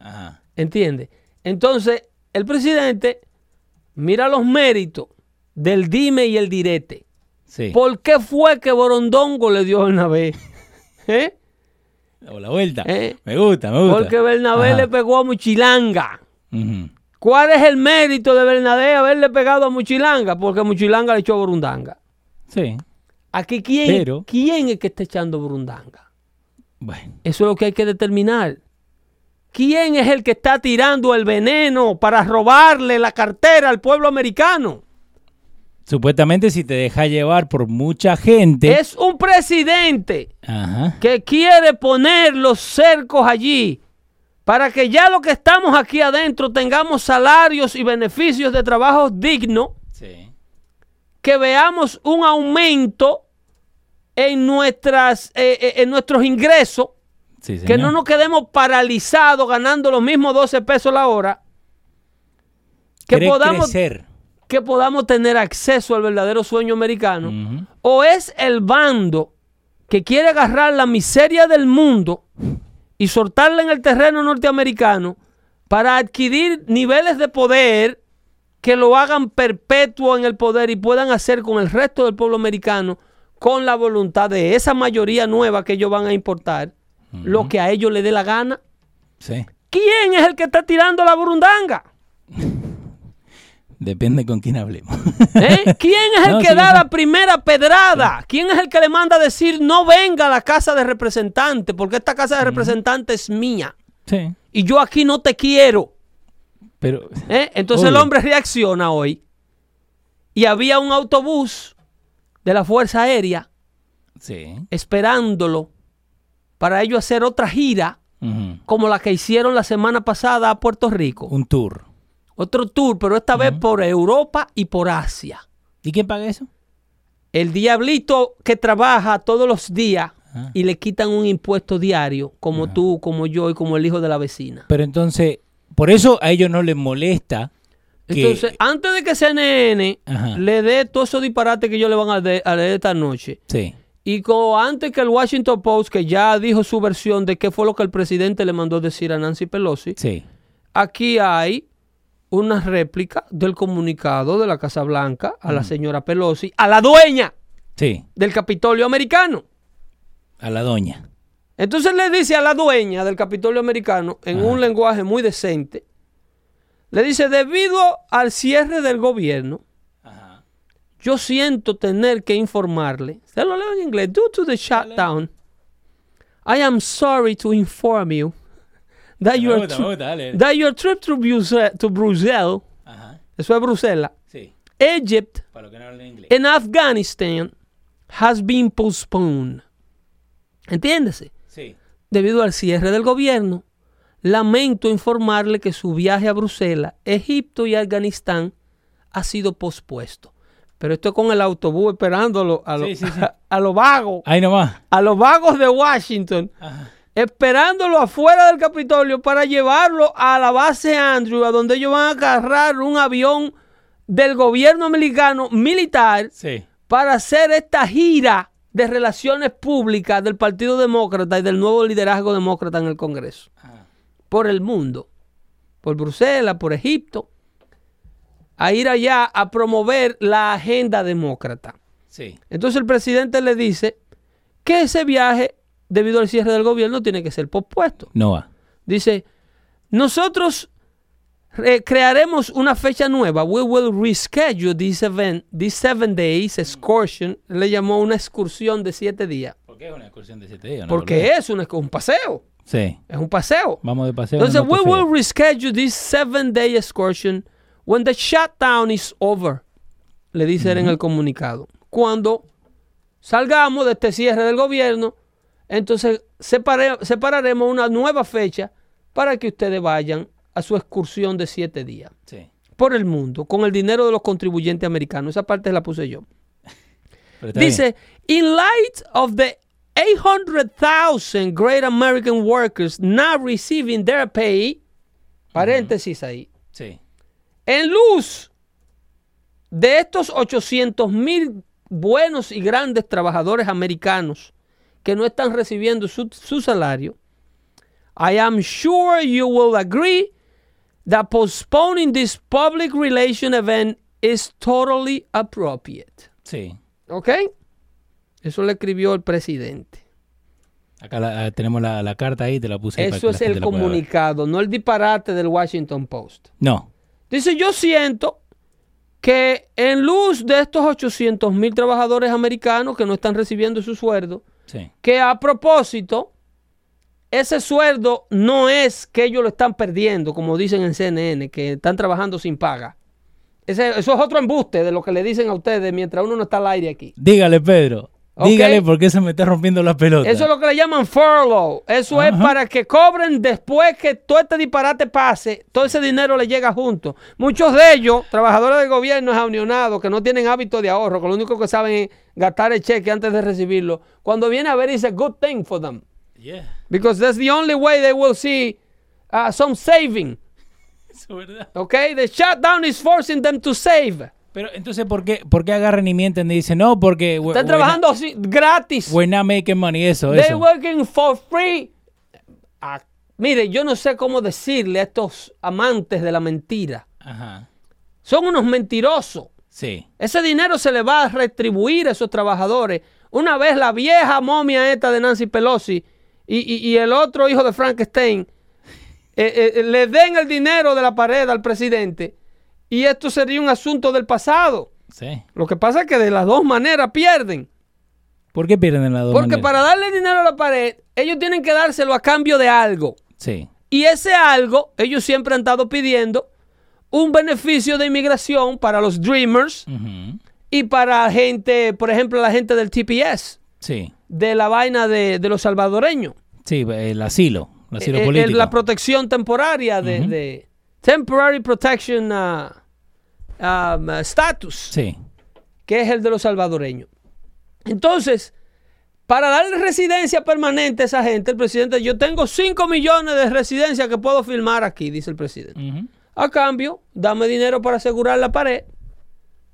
¿no? Ajá. ¿Entiende? Entonces, el presidente mira los méritos del dime y el direte. Sí. ¿Por qué fue que Borondongo le dio a Bernabé? ¿Eh? La vuelta. Eh. Me gusta, me gusta. Porque Bernabé Ajá. le pegó a Muchilanga. ¿Cuál es el mérito de Bernabé haberle pegado a Muchilanga? Porque Muchilanga le echó a Burundanga. Sí. Aquí, ¿quién, Pero- ¿quién es que está echando Burundanga? Bueno, Eso es lo que hay que determinar. ¿Quién es el que está tirando el veneno para robarle la cartera al pueblo americano? supuestamente si te dejas llevar por mucha gente. Es un presidente Ajá. que quiere poner los cercos allí para que ya lo que estamos aquí adentro tengamos salarios y beneficios de trabajo dignos, Sí. Que veamos un aumento en, nuestras, eh, eh, en nuestros ingresos, Sí, que no nos quedemos paralizados ganando los mismos 12 pesos la hora, que podamos, crecer. que podamos tener acceso al verdadero sueño americano. O es el bando que quiere agarrar la miseria del mundo y soltarla en el terreno norteamericano para adquirir niveles de poder que lo hagan perpetuo en el poder y puedan hacer con el resto del pueblo americano con la voluntad de esa mayoría nueva que ellos van a importar, lo que a ellos les dé la gana. Sí. ¿Quién es el que está tirando la burundanga? Depende con quién hablemos. ¿Eh? ¿Quién es el No, que sí, da la primera pedrada? ¿Quién es el que le manda a decir no venga a la casa de representante porque esta casa de representante es mía sí. y yo aquí no te quiero? Pero. ¿Eh? Entonces el hombre reacciona hoy y había un autobús de la Fuerza Aérea Sí. esperándolo para ellos hacer otra gira como la que hicieron la semana pasada a Puerto Rico. Un tour. Otro tour, pero esta vez por Europa y por Asia. ¿Y quién paga eso? El diablito que trabaja todos los días Ah. y le quitan un impuesto diario, como tú, como yo y como el hijo de la vecina. Pero entonces, por eso a ellos no les molesta que. Entonces, antes de que CNN Ajá. le dé todos esos disparates que ellos le van a, de- a leer esta noche, sí. y como antes que el Washington Post, que ya dijo su versión de qué fue lo que el presidente le mandó decir a Nancy Pelosi, Sí. aquí hay una réplica del comunicado de la Casa Blanca a la señora Pelosi, a la dueña Sí. del Capitolio americano. A la doña. Entonces le dice a la dueña del Capitolio americano, en un lenguaje muy decente, le dice, debido al cierre del gobierno, yo siento tener que informarle, se lo leo en inglés, due to the shutdown, I am sorry to inform you that your, tri- that your trip to, Bruse- to Brussels, eso es Bruselas, Sí. Egypt, Para que no and Afghanistan has been postponed. Entiéndese. Debido al cierre del gobierno, lamento informarle que su viaje a Bruselas, Egipto y Afganistán ha sido pospuesto. Pero esto es con el autobús esperándolo a los Sí, sí, sí. a los vagos, Ahí nomás. a los vagos de Washington, Ajá. esperándolo afuera del Capitolio para llevarlo a la base Andrew, a donde ellos van a agarrar un avión del gobierno americano militar para hacer esta gira de relaciones públicas del Partido Demócrata y del nuevo liderazgo demócrata en el Congreso. Por el mundo. Por Bruselas, por Egipto. A ir allá a promover la agenda demócrata. Sí. Entonces el presidente le dice que ese viaje, debido al cierre del gobierno, tiene que ser pospuesto. No va. Dice, nosotros eh, crearemos una fecha nueva. We will reschedule this event, this seven days excursion. Le llamó una excursión de siete días. ¿Por qué es una excursión de siete días? Porque es un, un paseo. Sí. Es un paseo. Vamos de paseo. Entonces, no we will reschedule this seven day excursion when the shutdown is over. Le dice él en el comunicado. Cuando salgamos de este cierre del gobierno, entonces separe- separaremos una nueva fecha para que ustedes vayan a su excursión de siete días Sí. por el mundo con el dinero de los contribuyentes americanos. Esa parte la puse yo. Dice, in light of the 800,000 great American workers not receiving their pay, paréntesis ahí, bien. Sí. en luz de estos 800 mil buenos y grandes trabajadores americanos que no están recibiendo su, su salario, I am sure you will agree that postponing this public relation event is totally appropriate. Sí. ¿Ok? Eso le escribió el presidente. Acá la- ah, tenemos la, la carta ahí, te la puse. ahí para que Eso la es el comunicado, no el disparate del Washington Post. No. Dice, yo siento que en luz de estos 800 mil trabajadores americanos que no están recibiendo su sueldo, Sí. que a propósito ese sueldo no es que ellos lo están perdiendo, como dicen en CNN, que están trabajando sin paga. Ese- eso es otro embuste de lo que le dicen a ustedes mientras uno no está al aire aquí. Dígale, Pedro. Dígale por qué se me está rompiendo la pelota. Eso es lo que le llaman furlough. Eso es para que cobren después que todo este disparate pase, todo ese dinero le llega junto. Muchos de ellos, trabajadores del gobierno aunionados, que no tienen hábito de ahorro, que lo único que saben es gastar el cheque antes de recibirlo, cuando viene a ver, a good thing for them. Yeah. Because that's the only way they will see uh, some saving. Eso es verdad. Okay? The shutdown is forcing them to save. Pero entonces, ¿por qué, por qué agarran y mienten y dicen, no, porque... Están we're trabajando así, gratis. not- We're not making money, eso, They're eso. working for free. Ah, mire, yo no sé cómo decirle a estos amantes de la mentira. Ajá. Son unos mentirosos. Sí. Ese dinero se le va a retribuir a esos trabajadores. Una vez la vieja momia esta de Nancy Pelosi y, y- y el otro hijo de Frankenstein eh, eh, le den el dinero de la pared al presidente y esto sería un asunto del pasado. Sí. Lo que pasa es que de las dos maneras pierden. ¿Por qué pierden las dos Porque maneras? para darle dinero a la pared, ellos tienen que dárselo a cambio de algo. Sí. Y ese algo, ellos siempre han estado pidiendo un beneficio de inmigración para los Dreamers y para gente, por ejemplo, la gente del TPS, Sí. de la vaina de, de los salvadoreños. Sí, el asilo. El asilo Eh, eh, político. la protección temporaria de, Temporary Protection uh, um, uh, Status, Sí. que es el de los salvadoreños. Entonces, para darle residencia permanente a esa gente, el presidente, yo tengo 5 millones de residencias que puedo firmar aquí, dice el presidente. A cambio, dame dinero para asegurar la pared,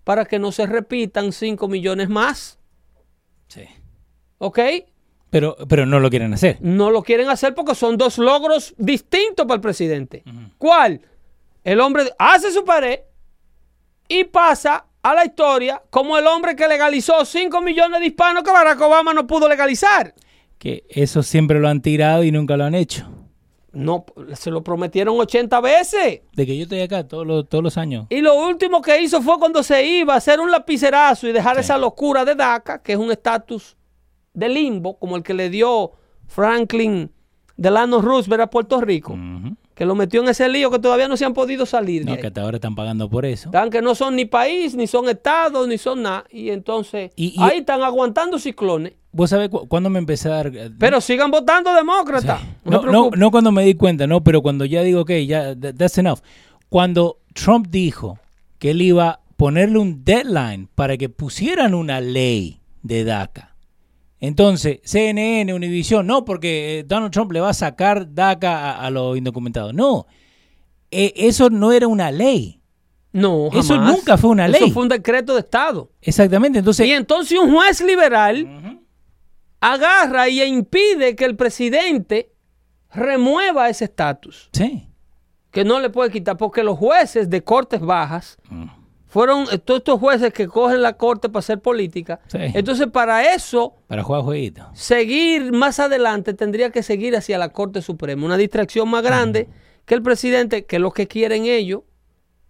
para que no se repitan 5 millones más. Sí. ¿Ok? Pero, pero no lo quieren hacer. No lo quieren hacer porque son dos logros distintos para el presidente. ¿Cuál? El hombre hace su pared y pasa a la historia como el hombre que legalizó 5 millones de hispanos que Barack Obama no pudo legalizar. Que eso siempre lo han tirado y nunca lo han hecho. No, se lo prometieron 80 veces. De que yo estoy acá todos los, todos los años. Y lo último que hizo fue cuando se iba a hacer un lapicerazo y dejar Sí. esa locura de DACA, que es un estatus de limbo, como el que le dio Franklin Delano Roosevelt a Puerto Rico, que lo metió en ese lío que todavía no se han podido salir de No, ahí. que hasta ahora están pagando por eso. Están que no son ni país, ni son estados, ni son nada. Y entonces Y- y- ahí están aguantando ciclones. ¿Vos sabés cu- cuándo me empecé a dar... eh, Pero sigan votando demócratas. Sí. No, No, no, no cuando me di cuenta, no, pero cuando ya digo, ok, ya, that- that's enough. Cuando Trump dijo que él iba a ponerle un deadline para que pusieran una ley de DACA. Entonces, CNN, Univision, no, porque eh, Donald Trump le va a sacar DACA a, a los indocumentados. No, Eh, eso no era una ley. No, Eso nunca fue una Eso ley. fue un decreto de Estado. Exactamente, entonces... Y entonces un juez liberal agarra y impide que el presidente remueva ese estatus, Sí. que no le puede quitar, porque los jueces de cortes bajas. Fueron eh, todos estos jueces que cogen la corte para hacer política. Sí. Entonces, para eso, Para jugar jueguito. seguir más adelante tendría que seguir hacia la Corte Suprema. Una distracción más grande que el presidente, que es lo que quieren ellos,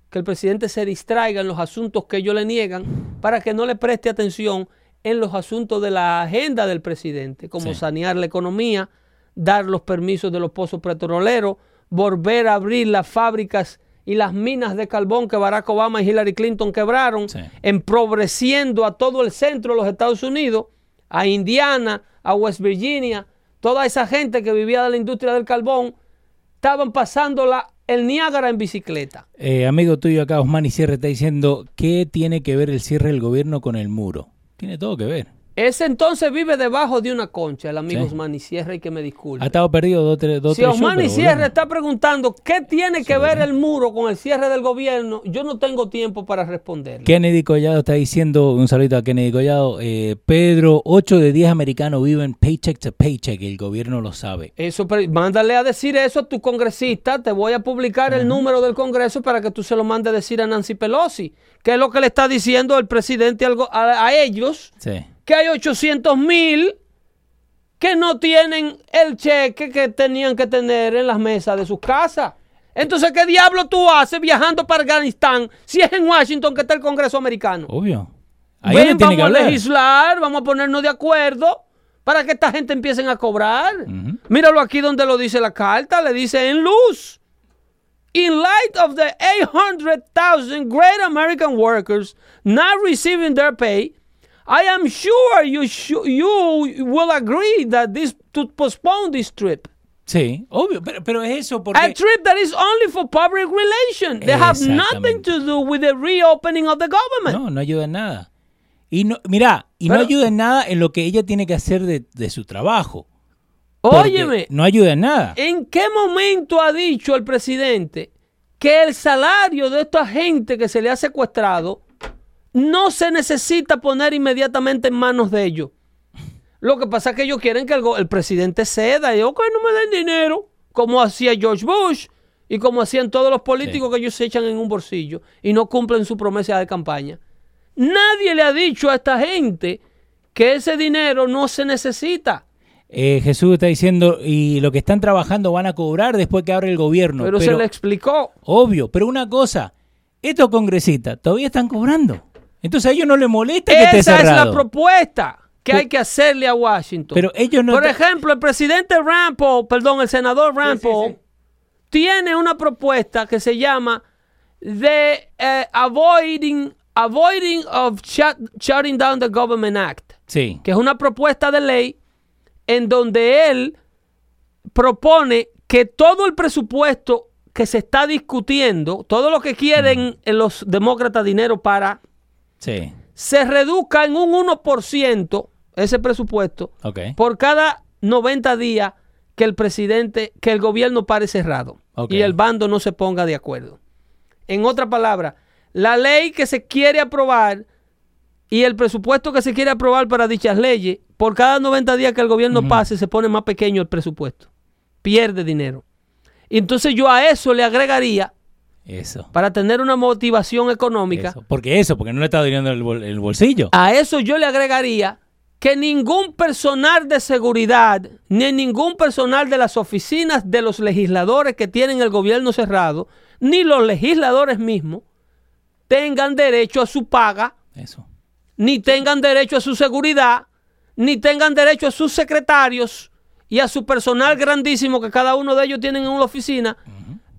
que el presidente se distraiga en los asuntos que ellos le niegan para que no le preste atención en los asuntos de la agenda del presidente, como Sí. sanear la economía, dar los permisos de los pozos petroleros, volver a abrir las fábricas y las minas de carbón que Barack Obama y Hillary Clinton quebraron, Sí. empobreciendo a todo el centro de los Estados Unidos, a Indiana, a West Virginia, toda esa gente que vivía de la industria del carbón, estaban pasando la, el Niágara en bicicleta. Eh, amigo tuyo acá, Osmani Sierra, está diciendo, ¿qué tiene que ver el cierre del gobierno con el muro? Tiene todo que ver. Ese entonces vive debajo de una concha, el amigo Sí. Osmani Sierra, y que me Ha disculpe. estado perdido dos, tres, dos, Si tres Osmani Sierra está preguntando qué tiene que ver el muro con el cierre del gobierno, yo no tengo tiempo para responder. Kennedy Collado está diciendo, un saludito a Kennedy Collado, eh, Pedro, 8 de 10 americanos viven paycheck to paycheck, y el gobierno lo sabe. Eso, pero mándale a decir eso a tu congresista. Te voy a publicar el número del Congreso para que tú se lo mandes a decir a Nancy Pelosi. Que es lo que le está diciendo el presidente a, a ellos. Sí. Que hay 800 mil que no tienen el cheque que tenían que tener en las mesas de sus casas. Entonces, ¿qué diablo tú haces viajando para Afganistán si es en Washington que está el Congreso americano? Obvio. Ahí Ven, es donde tiene vamos que a legislar, vamos a ponernos de acuerdo para que esta gente empiecen a cobrar. Míralo aquí donde lo dice la carta, le dice en luz. In light of the 800,000 great American workers not receiving their pay, I am sure you, shu- you will agree that this to postpone this trip. Sí, obvio, pero, pero es eso porque... A trip that is only for public relations. They have nothing to do with the reopening of the government. No, no ayuda en nada. Y no, mira, y no ayuda en nada en lo que ella tiene que hacer de, de su trabajo. Óyeme, No ayuda en nada. ¿en qué momento ha dicho el presidente que el salario de esta gente que se le ha secuestrado no se necesita poner inmediatamente en manos de ellos? Lo que pasa es que ellos quieren que el, presidente ceda y, ok, no me den dinero, como hacía George Bush y como hacían todos los políticos que ellos se echan en un bolsillo y no cumplen su promesa de campaña. Nadie le ha dicho a esta gente que ese dinero no se necesita. Eh, Jesús está diciendo, y lo que están trabajando van a cobrar después que abre el gobierno. pero, se le explicó. Obvio, pero una cosa, estos congresistas todavía están cobrando. Entonces a ellos no les molesta que esté Esa es la cerrado. propuesta que Pero- hay que hacerle a Washington. Pero ellos no Por ejemplo, el presidente Paul, perdón, el senador Paul, tiene una propuesta que se llama The eh, Avoiding, Avoiding of Shut- Shutting Down the Government Act, Sí, que es una propuesta de ley en donde él propone que todo el presupuesto que se está discutiendo, todo lo que quieren eh, los demócratas dinero para sí, se reduzca en un 1% ese presupuesto por cada 90 días que el presidente, que el gobierno pare cerrado y el bando no se ponga de acuerdo. En otra palabra, la ley que se quiere aprobar y el presupuesto que se quiere aprobar para dichas leyes, por cada 90 días que el gobierno pase, se pone más pequeño el presupuesto. Pierde dinero. Y entonces yo a eso le agregaría, Eso. para tener una motivación económica, eso. Porque eso, porque no le está doliendo el, bol- el bolsillo. A eso yo le agregaría que ningún personal de seguridad, ni ningún personal de las oficinas de los legisladores que tienen el gobierno cerrado, ni los legisladores mismos, tengan derecho a su paga, Eso. ni tengan derecho a su seguridad, ni tengan derecho a sus secretarios y a su personal grandísimo que cada uno de ellos tienen en una oficina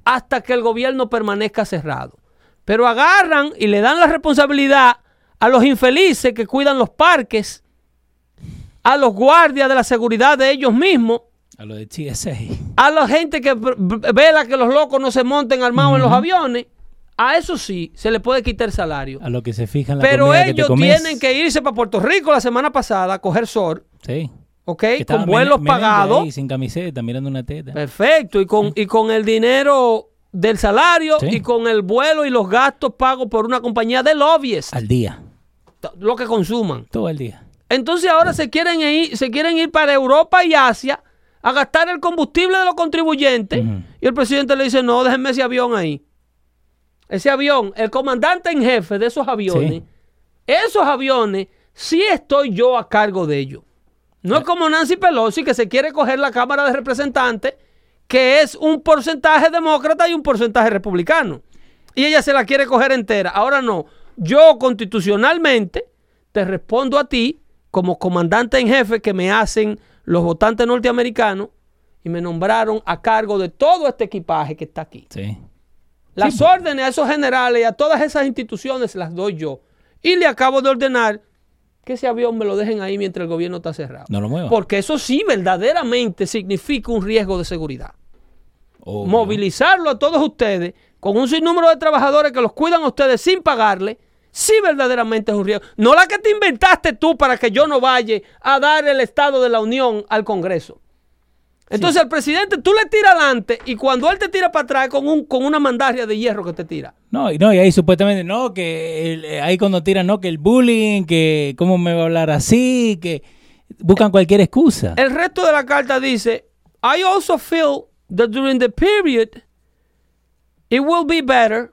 hasta que el gobierno permanezca cerrado. Pero agarran y le dan la responsabilidad a los infelices que cuidan los parques, a los guardias de la seguridad de ellos mismos, A lo de TSA. a la gente que vela que los locos no se monten armados en los aviones. A eso sí, se le puede quitar el salario. A lo que se fijan la Pero comida que te ellos comes. tienen que irse para Puerto Rico la semana pasada a coger sol, Sí. ¿Ok? Con vuelos pagados. ahí sin camiseta, mirando una teta. Perfecto, y con, y con el dinero del salario Sí. y con el vuelo y los gastos pagos por una compañía de lobbies, Al día. lo que consuman. Todo el día. Entonces ahora se quieren ir, se quieren ir para Europa y Asia a gastar el combustible de los contribuyentes y el presidente le dice, no, déjenme ese avión ahí. Ese avión, el comandante en jefe de esos aviones, Sí. esos aviones, sí estoy yo a cargo de ellos. No es como Nancy Pelosi que se quiere coger la Cámara de Representantes, que es un porcentaje demócrata y un porcentaje republicano. Y ella se la quiere coger entera. Ahora no. Yo constitucionalmente te respondo a ti como comandante en jefe que me hacen los votantes norteamericanos y me nombraron a cargo de todo este equipaje que está aquí. Sí. Las órdenes a esos generales y a todas esas instituciones las doy yo. Y le acabo de ordenar que ese avión me lo dejen ahí mientras el gobierno está cerrado. No lo mueva. Porque eso sí verdaderamente significa un riesgo de seguridad. Obvio. Movilizarlo a todos ustedes con un sinnúmero de trabajadores que los cuidan a ustedes sin pagarle, sí verdaderamente es un riesgo. No la que te inventaste tú para que yo no vaya a dar el Estado de la Unión al Congreso. Entonces el presidente tú le tiras adelante y cuando él te tira para atrás con, un, con una mandaria de hierro que te tira. No, y no, y ahí supuestamente, no, que el- eh, ahí cuando tiran, no, que el bullying, que cómo me va a hablar así, que buscan cualquier excusa. El resto de la carta dice, I also feel that during the period it will be better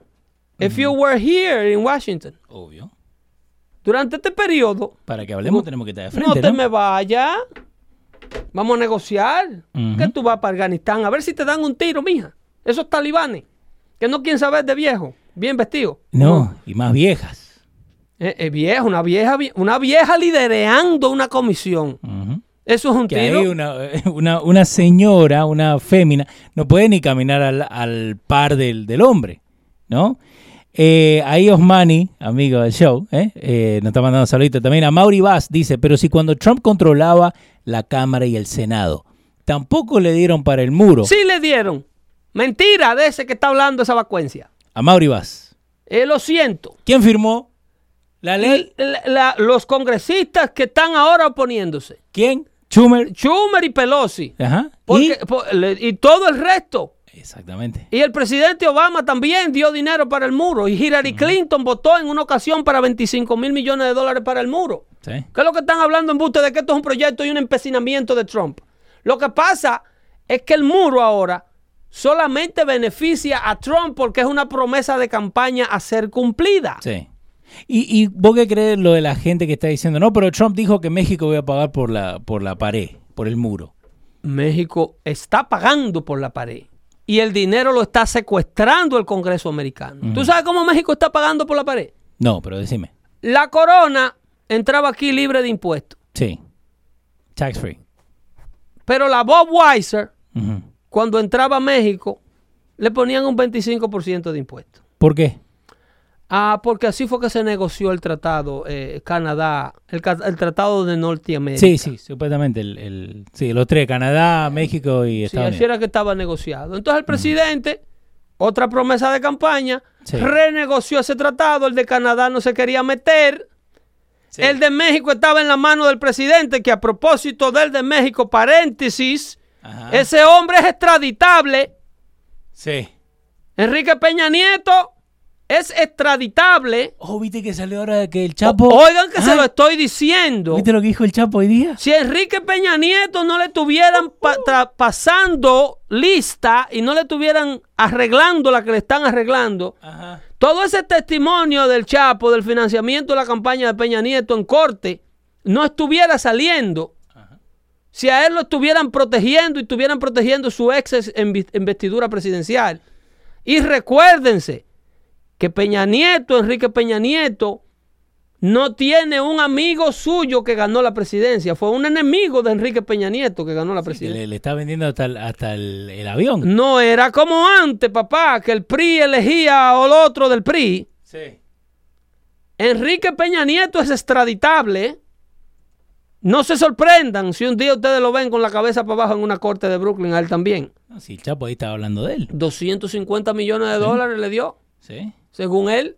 if you were here in Washington. Obvio. Durante este periodo, Para que hablemos tenemos que estar de no frente, te ¿no? me vayas. Vamos a negociar. Ujú. Que tú vas para Afganistán a ver si te dan un tiro, mija. Esos talibanes que no quieren saber de viejo, bien vestido. No, y más viejas. Es, es viejo, una vieja, vi- una vieja lidereando una comisión. Eso es un que tiro. ahí una, una, una señora, una fémina, no puede ni caminar al, al par del, del hombre, ¿no? Eh, ahí Osmani, amigo del show, ¿eh? Eh, nos está mandando saluditos también. A Mauri Vaz dice, pero si cuando Trump controlaba la Cámara y el Senado, tampoco le dieron para el muro. Sí le dieron. Mentira de ese que está hablando esa vacuencia. A Mauri Vaz. Eh, lo siento. ¿Quién firmó la ley? La- la- los congresistas que están ahora oponiéndose. ¿Quién? Schumer. Schumer y Pelosi. Ajá. Porque- por- le- y todo el resto. Exactamente. Y el presidente Obama también dio dinero para el muro. Y Hillary Clinton votó en una ocasión para 25 mil millones de dólares para el muro. Sí. ¿Qué es lo que están hablando en buste de que esto es un proyecto y un empecinamiento de Trump? Lo que pasa es que el muro ahora solamente beneficia a Trump porque es una promesa de campaña a ser cumplida. Sí. ¿Y, y vos qué crees lo de la gente que está diciendo? No, pero Trump dijo que México iba a pagar por la, por la pared, por el muro. México está pagando por la pared y el dinero lo está secuestrando el Congreso americano. ¿Tú sabes cómo México está pagando por la pared? No, pero decime. La corona entraba aquí libre de impuestos, Sí. Tax free. pero la Bob Weiser, cuando entraba a México, le ponían un 25% de impuestos. ¿Por qué? Ah, porque así fue que se negoció el tratado eh, Canadá, el, tratado de Norteamérica. Sí, sí, supuestamente. El, el- sí, los tres, Canadá, México y Sí, Estados así Unidos. era que estaba negociado. Entonces el presidente, otra promesa de campaña, Sí. renegoció ese tratado. El de Canadá no se quería meter. Sí. El de México estaba en la mano del presidente, que a propósito del de México, paréntesis, Ajá. ese hombre es extraditable. Sí. Enrique Peña Nieto es extraditable. Oh, ¿viste que salió ahora que el Chapo... Oigan que se Ah, lo estoy diciendo. ¿Viste lo que dijo el Chapo hoy día? Si Enrique Peña Nieto no le tuvieran pa- tra- pasando lista y no le tuvieran arreglando la que le están arreglando, Ajá. todo ese testimonio del Chapo, del financiamiento de la campaña de Peña Nieto en corte, no estuviera saliendo. Si a él lo estuvieran protegiendo y estuvieran protegiendo su ex investidura presidencial. Y recuérdense que Peña Nieto, Enrique Peña Nieto, no tiene un amigo suyo que ganó la presidencia. Fue un enemigo de Enrique Peña Nieto que ganó la presidencia. le, le está vendiendo hasta el, hasta el, el avión. No era como antes, papá, que el PRI elegía al otro del PRI. Sí. Enrique Peña Nieto es extraditable. No se sorprendan si un día ustedes lo ven con la cabeza para abajo en una corte de Brooklyn, a él también. No, sí, el Chapo ahí estaba hablando de él. 250 millones de dólares le dio, Sí. según él.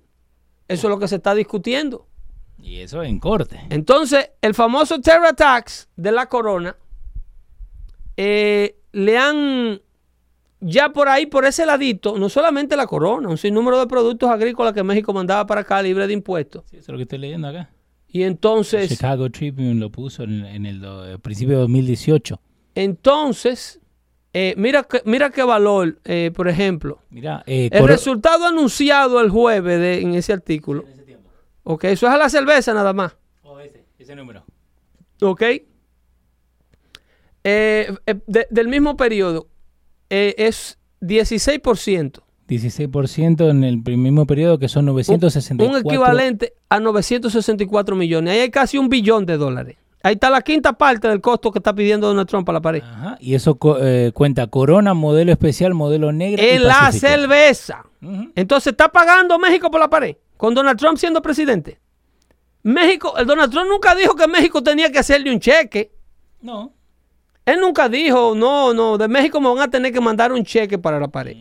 Eso es lo que se está discutiendo. Y eso en corte. Entonces, el famoso terror tax de la corona, eh, le han, ya por ahí, por ese ladito, no solamente la corona, un sinnúmero de productos agrícolas que México mandaba para acá libre de impuestos. Sí, eso es lo que estoy leyendo acá. Y entonces, Chicago Tribune lo puso en, en el, el principio de 2018. entonces, eh, mira, que- mira qué valor, eh, por ejemplo, Mira, eh, el resultado anunciado el jueves de, en ese artículo. Ok, eso es a la cerveza nada más. Oh, ese, ese número. ¿Ok? Eh, de- del mismo periodo eh, es 16%. 16% en el mismo periodo que son 964. Un equivalente a 964 millones. Ahí hay casi un billón de dólares. Ahí está la quinta parte del costo que está pidiendo Donald Trump para la pared. Ajá, y eso eh, cuenta Corona, modelo especial, modelo negro. y En la cerveza. Entonces está pagando México por la pared con Donald Trump siendo presidente. México, el Donald Trump nunca dijo que México tenía que hacerle un cheque. No. Él nunca dijo, no, no, de México me van a tener que mandar un cheque para la pared.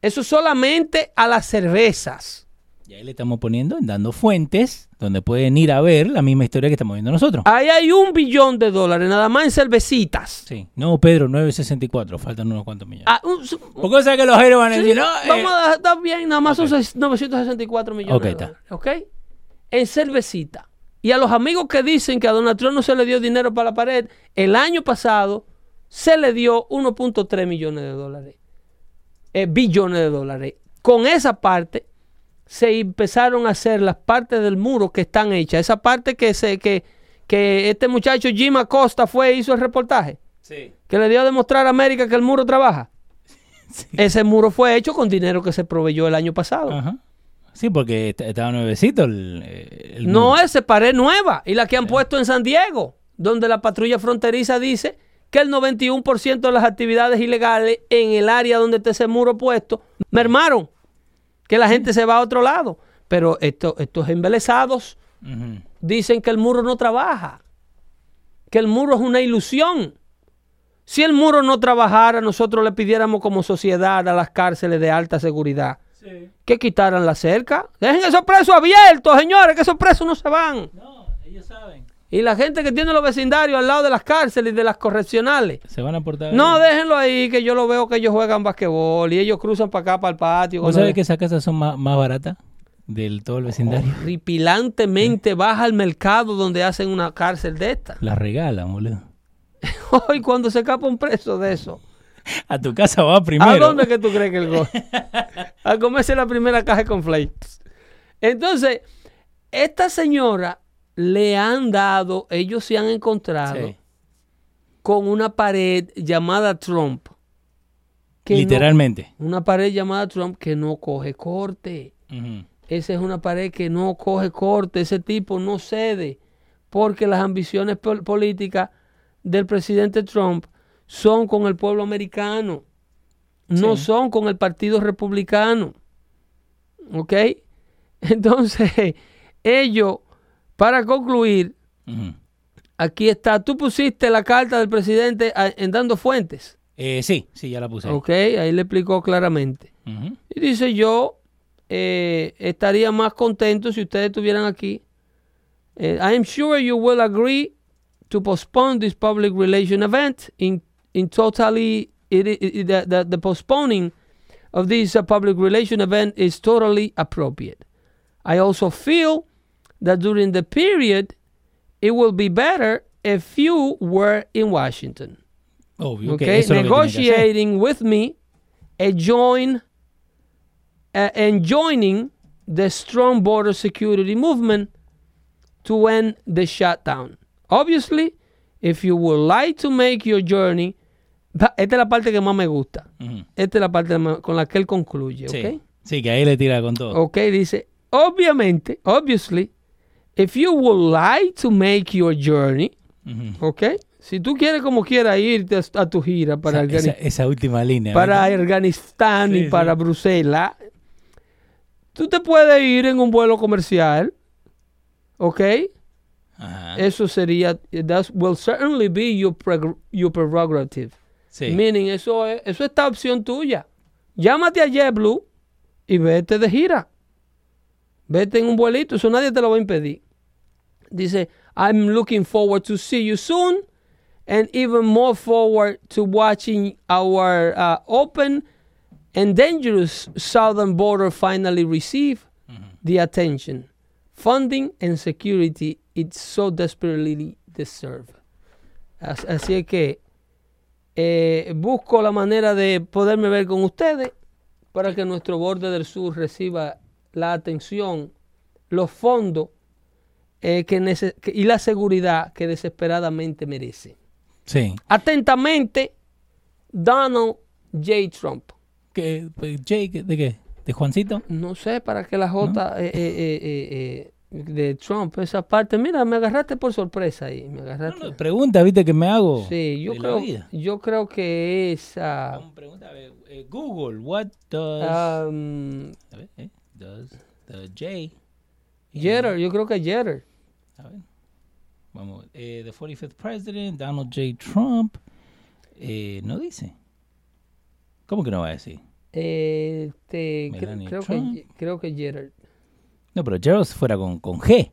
Eso solamente a las cervezas. Y ahí le estamos poniendo, dando fuentes donde pueden ir a ver la misma historia que estamos viendo nosotros. Ahí hay un billón de dólares, nada más en cervecitas. Sí. No, Pedro, 964. Faltan unos cuantos millones. Ah, un- Porque cosa que los aéreos van a sí, decir, no, eh, vamos a está bien, nada más Ok. son seis- 964 millones Ok, de está. dólares. ¿Ok? En cervecita. Y a los amigos que dicen que a Donald Trump no se le dio dinero para la pared, el año pasado se le dio 1.3 millones de dólares. Eh, billones de dólares. Con esa parte se empezaron a hacer las partes del muro que están hechas. Esa parte que, se, que, que este muchacho Jim Acosta fue e hizo el reportaje. Sí. Que le dio a demostrar a América que el muro trabaja. Ese muro fue hecho con dinero que se proveyó el año pasado. Ajá. Sí, porque est- estaba nuevecito el, eh, No ese pared nueva y la que han puesto en San Diego. donde la patrulla fronteriza dice que el 91% de las actividades ilegales en el área donde está ese muro puesto mermaron, que la gente se va a otro lado. Pero esto, estos embelesados dicen que el muro no trabaja, que el muro es una ilusión. Si el muro no trabajara, nosotros le pidiéramos como sociedad a las cárceles de alta seguridad que quitaran la cerca. Dejen esos presos abiertos, señores, que esos presos no se van. No, ellos saben. Y la gente que tiene los vecindarios al lado de las cárceles y de las correccionales. Se van a portar No, déjenlo ahí, que yo lo veo que ellos juegan basquetbol y ellos cruzan para acá, para el patio. ¿Vos sabés que esas casas son más, más baratas del todo el vecindario? Horripilantemente baja al mercado donde hacen una cárcel de esta. Las regalan, boludo. Hoy cuando se escapa un preso de eso. A tu casa va primero. ¿A dónde que tú crees que él go? A comerse la primera caja con flakes. Entonces, esta señora le han dado, ellos se han encontrado Sí. con una pared llamada Trump. que no- Literalmente. una pared llamada Trump que no coge corte. Esa es una pared que no coge corte. Ese tipo no cede porque las ambiciones pol- políticas del presidente Trump son con el pueblo americano, no Sí. son con el partido republicano. ¿Ok? Entonces, ellos, para concluir, aquí está, tú pusiste la carta del presidente en dando fuentes. Eh, sí, sí, ya la puse. ahí. ¿Ok? Ahí le explicó claramente. Y dice yo eh, estaría más contento si ustedes estuvieran aquí. Eh, I am sure you will agree to postpone this public relation event in in totally it, it- it- the, the, the postponing of this uh, public relation event is totally appropriate. I also feel that during the period it will be better if you were in Washington que okay, eso es lo que tiene que hacer. negotiating with me a join uh, and joining the strong border security movement to end the shutdown. Obviously, if you would like to make your journey, esta es la parte que más me gusta. Ujú. Esta es la parte con la que él concluye, Sí. ¿ok? Sí, que ahí le tira con todo. Ok, dice, obviamente, obviously, if you would like to make your journey, Ujú. ok, si tú quieres como quiera irte a, tu gira para esa, esa, Afganistán, esa última línea. para ¿verdad? Afganistán Sí, y sí. para Bruselas, tú te puedes ir en un vuelo comercial, ¿ok? Ajá. Eso sería, that will certainly be your, your prerogative. Sí. Meaning, eso es, eso es esta opción tuya. Llámate a JetBlue y vete de gira. Vete en un vuelito, eso nadie te lo va a impedir. Dice, I'm looking forward to see you soon and even more forward to watching our uh, open and dangerous southern border finally receive the attention, funding and security it so desperately deserve. As- Así es que eh, busco la manera de poderme ver con ustedes para que nuestro borde del sur reciba la atención, los fondos eh, que que- y la seguridad que desesperadamente merece. Sí. Atentamente, Donald J. Trump. ¿Qué, pues, Jake, ¿de qué? ¿De Juancito? No sé para qué la J eh, eh, eh, de Trump, esa parte. Mira, me agarraste por sorpresa ahí. Me agarraste. no, pregunta, viste, que me hago. sí, yo creo, yo creo que es ah, Vamos, pregunta, a ver, Google, what does... um, a ver, eh, does the J... Jeter, yo creo que Jeter. A ver. Vamos, eh, the 45th president, Donald J. Trump. Eh, no dice. ¿Cómo que no va a decir? Eh, este, creo, que, creo que Jeter. No, pero Gerald fuera con, con G.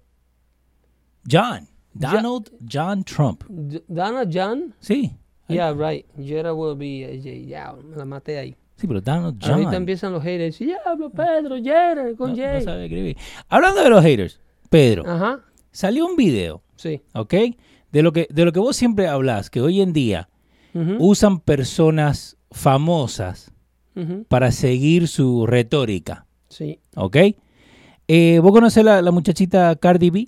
John. Donald John Trump. Donald John. Sí. Yeah, right. Jeter will be a J. Ya, me la maté ahí. Sí, pero Donald John. Ahorita empiezan los haters. Diablo, Pedro, Jeter, con no, J. no sabe escribir. Hablando de los haters, Pedro, Ajá, salió un video, sí. ¿ok? De lo que, de lo que vos siempre hablas, que hoy en día usan personas famosas para seguir su retórica, Sí. ¿ok? Eh, ¿Vos conocés la, la muchachita Cardi B?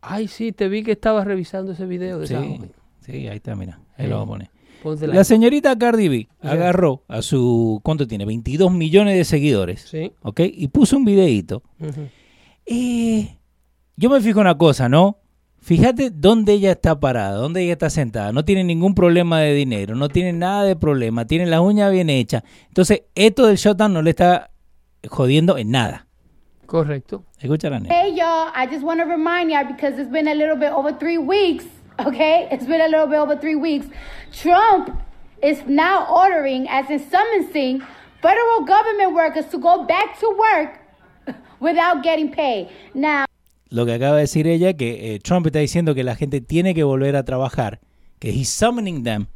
Ay, sí, te vi que estabas revisando ese video de Sí, esa sí, ahí está, mira, ahí lo vamos a poner. La señorita Cardi B agarró a su, ¿cuánto tiene? 22 millones de seguidores, Sí. ¿ok? Y puso un videíto. Eh, yo me fijo una cosa, ¿no? Fíjate dónde ella está parada, dónde ella está sentada. No tiene ningún problema de dinero, no tiene nada de problema, tiene las uñas bien hechas. Entonces, esto del shutdown no le está jodiendo en nada. Correcto. Escucha la nena. Hey y'all, I just want to remind y'all because it's been a little bit over three weeks, okay? It's been a little bit over three weeks. Trump is now ordering, as in summoning, federal government workers to go back to work without getting paid. Now, Lo que acaba de decir ella, que eh, Trump está diciendo que la gente tiene que volver a trabajar, que he's summoning them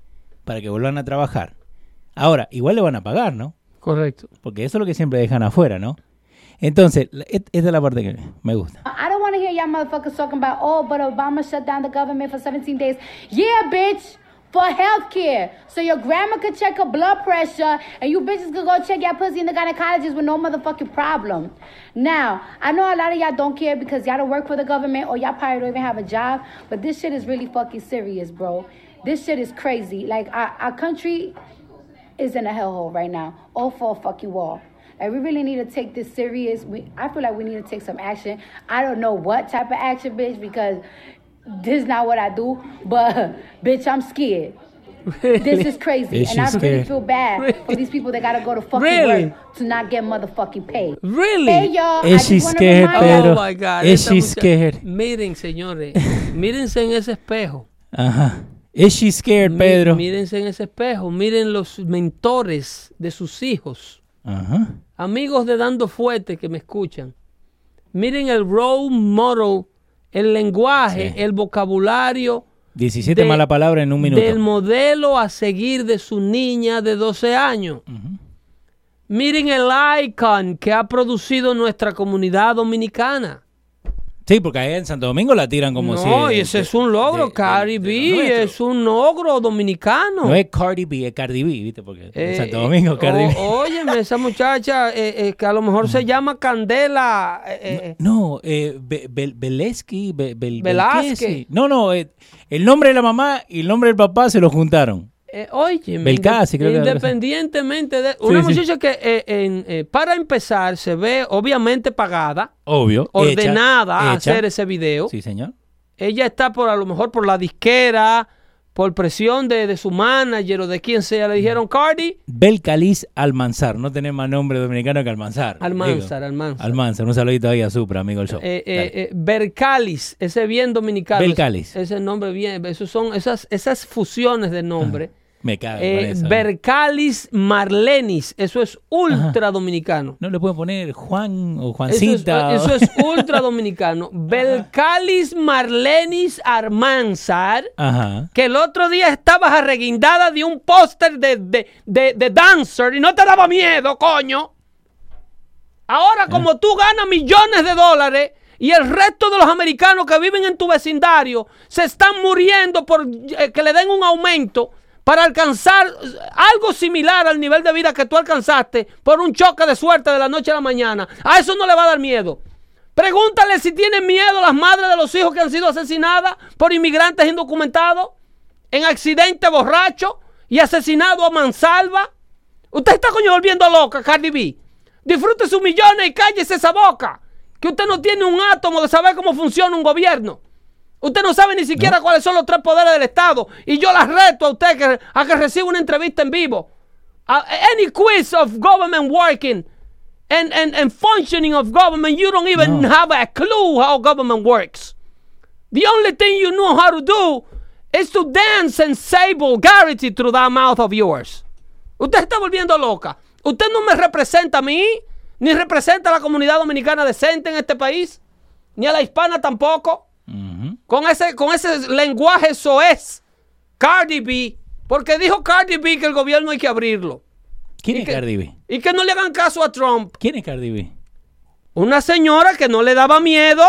para que vuelvan a trabajar. Ahora, igual le van a pagar, ¿no? Correcto. Porque eso es lo que siempre dejan afuera, ¿no? Entonces, esta es la parte que me gusta. I don't want to hear y'all motherfuckers talking about, oh, but Obama shut down the government for 17 days. Yeah, bitch, for health care. So your grandma could check her blood pressure and you bitches could go check your pussy in the gynecologist with no motherfucking problem. Now, I know a lot of y'all don't care because y'all don't work for the government or y'all probably don't even have a job, but this shit is really fucking serious, bro. This shit is crazy. Like, our, our country is in a hellhole right now, all for a fucking wall. Like we really need to take this serious. We, I feel like we need to take some action. I don't know what type of action, bitch, because this is not what I do. But bitch, I'm scared. This is crazy, Is and I really scared? feel bad for these people that gotta go to fucking Really? work to not get motherfucking paid. Really? Hey y'all, I Is she just scared? Oh my God. Is she scared? Miren, señores, mírense en ese espejo. Ajá. Is she scared, Mi- Pedro? Mírense en ese espejo. Miren los mentores de sus hijos. Ajá. Amigos de Dando Fuerte que me escuchan. Miren el role model, el lenguaje, Sí. el vocabulario 17 de- malas palabras en un minuto. del modelo a seguir de su niña de 12 años. Miren el icon que ha producido nuestra comunidad dominicana. Sí, porque allá en Santo Domingo la tiran como si... no, y ese es un logro. de- Cardi de- B es un logro dominicano. No es Cardi B, es Cardi B, ¿viste? Porque en Eh, Santo Domingo, Cardi B. óyeme, esa muchacha eh, eh, que a lo mejor se llama Candela. eh, eh, No, eh, Be- Bel- Beleski, Be- Bel- Velázquez. No, no, eh, el nombre de la mamá y el nombre del papá se lo juntaron. Eh, Belcasi, creo que así. independientemente de. Una sí. muchacha que, eh, en, eh, para empezar, se ve obviamente pagada, Obvio. ordenada hecha, a hecha. hacer ese video. Sí, señor. Ella está por a lo mejor por la disquera, por presión de, de su manager o de quien sea. Le dijeron, Cardi, Belcalis Almanzar. No tenés más nombre dominicano que Almanzar. Almanzar, digo. Almanzar. Almanzar. Un saludito ahí a Supra, amigo del show. Eh, eh, Dale. Bercalis, ese bien dominicano. Belcalis. Ese, ese nombre bien, esos son esas, esas fusiones de nombre. Me cago Eh, eso. eh. Bercalis Marlenis, eso es ultra dominicano. No le pueden poner Juan o Eso es, Juancita. o- eso es ultra dominicano. Belcalis Marlenis Armanzar, Ajá. que el otro día estabas arreguindada de un póster de, de, de, de Dancer y no te daba miedo, coño. Ahora, como tú ganas millones de dólares y el resto de los americanos que viven en tu vecindario se están muriendo por eh, que le den un aumento para alcanzar algo similar al nivel de vida que tú alcanzaste por un choque de suerte de la noche a la mañana. A eso no le va a dar miedo. Pregúntale si tienen miedo las madres de los hijos que han sido asesinadas por inmigrantes indocumentados, en accidente borracho y asesinado a mansalva. Usted está coño volviendo loca, Cardi B. Disfrute sus millones y cállese esa boca. Que usted no tiene un átomo de saber cómo funciona un gobierno. Usted no sabe ni siquiera cuáles son los tres poderes del Estado. Y yo la reto a usted que, a que reciba una entrevista en vivo. Any quiz of government working and, and, and functioning of government, you don't even No. have a clue how government works. The only thing you know how to do is to dance and say vulgarity through that mouth of yours. Usted está volviendo loca. Usted no me representa a mí, ni representa a la comunidad dominicana decente en este país, ni a la hispana tampoco. Con ese, con ese lenguaje soez. Cardi B. Porque dijo Cardi B que el gobierno hay que abrirlo. ¿Quién ¿Y es? Cardi B? Y que no le hagan caso a Trump. ¿Quién es Cardi B? Una señora que no le daba miedo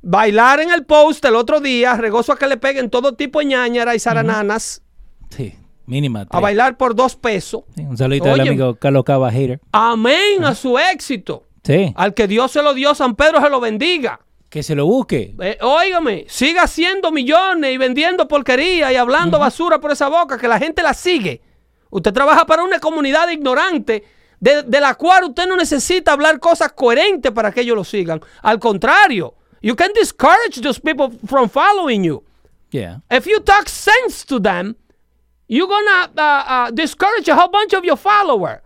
bailar en el post el otro día, regozo a que le peguen todo tipo de ñañara y zarananas, Sí, mínima. a bailar por dos pesos. Sí, un saludito al amigo Carlos Cava Hater. Amén a su éxito. Sí, Al que Dios se lo dio, San Pedro se lo bendiga. Que se lo busque. Eh, óigame, siga haciendo millones y vendiendo porquería y hablando basura por esa boca, que la gente la sigue. Usted trabaja para una comunidad ignorante de, de la cual usted no necesita hablar cosas coherentes para que ellos lo sigan. Al contrario, You can discourage those people from following you. Yeah. If you talk sense to them, you're gonna uh, uh, discourage a whole bunch of your followers.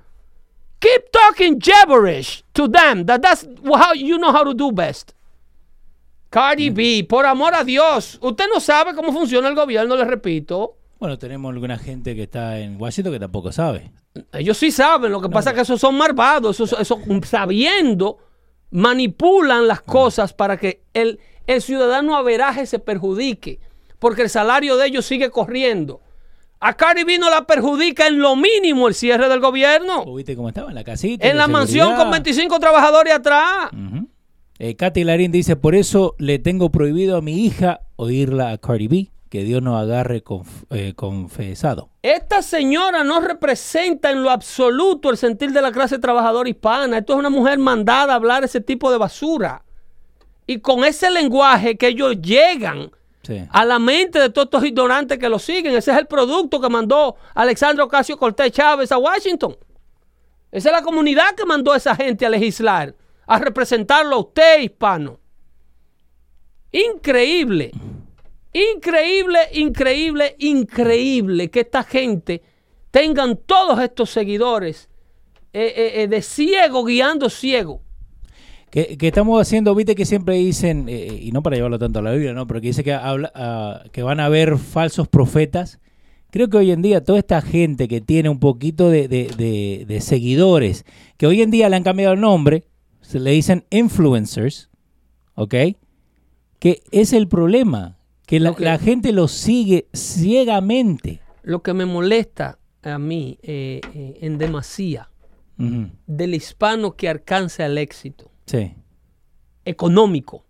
Keep talking gibberish to them. That that's how you know how to do best. Cardi B, por amor a Dios, usted no sabe cómo funciona el gobierno, le repito. Bueno, tenemos alguna gente que está en Washington que tampoco sabe. Ellos sí saben, lo que pasa es que esos son malvados, esos, esos, sabiendo manipulan las cosas para que el, el ciudadano averaje se perjudique, porque el salario de ellos sigue corriendo. A Cardi B no la perjudica en lo mínimo el cierre del gobierno. ¿O ¿Viste cómo estaba? En la casita. En la mansión con 25 trabajadores atrás. Eh, Katy Larín dice, por eso le tengo prohibido a mi hija oírla a Cardi B, que Dios nos agarre conf- eh, confesado. Esta señora no representa en lo absoluto el sentir de la clase trabajadora hispana. Esto es una mujer mandada a hablar ese tipo de basura. Y con ese lenguaje que ellos llegan Sí. a la mente de todos estos ignorantes que lo siguen. Ese es el producto que mandó Alexandro Ocasio Cortés Chávez a Washington. Esa es la comunidad que mandó a esa gente a legislar, a representarlo a usted, hispano. Increíble, increíble, increíble, increíble que esta gente tengan todos estos seguidores eh, eh, eh, de ciego guiando ciego. Que, estamos haciendo, viste que siempre dicen, y no para llevarlo tanto a la Biblia, ¿no? pero que dice que, habla, ah, que van a haber falsos profetas. Creo que hoy en día toda esta gente que tiene un poquito de seguidores, que hoy en día le han cambiado el nombre, se le dicen influencers, ¿ok? Que es el problema, que la, Lo gente los sigue ciegamente. Lo que me molesta a mí eh, eh, en demasía del hispano que alcanza el éxito Sí, económico.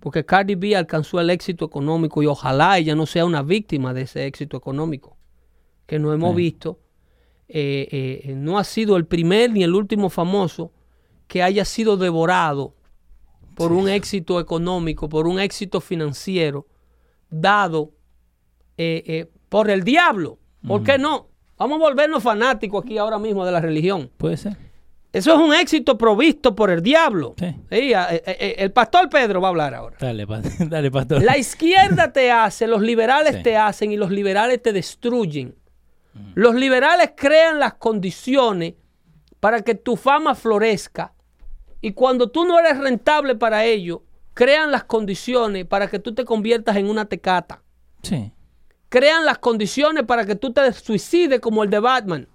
Porque Cardi B alcanzó el éxito económico y ojalá ella no sea una víctima de ese éxito económico que no hemos visto. Eh, eh, no ha sido el primer ni el último famoso que haya sido devorado por un éxito económico, por un éxito financiero dado eh, eh, por el diablo. ¿Por qué no? Vamos a volvernos fanáticos aquí ahora mismo de la religión. puede ser. Eso es un éxito provisto por el diablo. Sí. Sí, a- eh, el pastor Pedro va a hablar ahora. Dale, pa- dale pastor. La izquierda te hace, los liberales Sí. te hacen y los liberales te destruyen. Los liberales crean las condiciones para que tu fama florezca y cuando tú no eres rentable para ello, crean las condiciones para que tú te conviertas en una tecata. Sí. Crean las condiciones para que tú te suicides como el de Batman,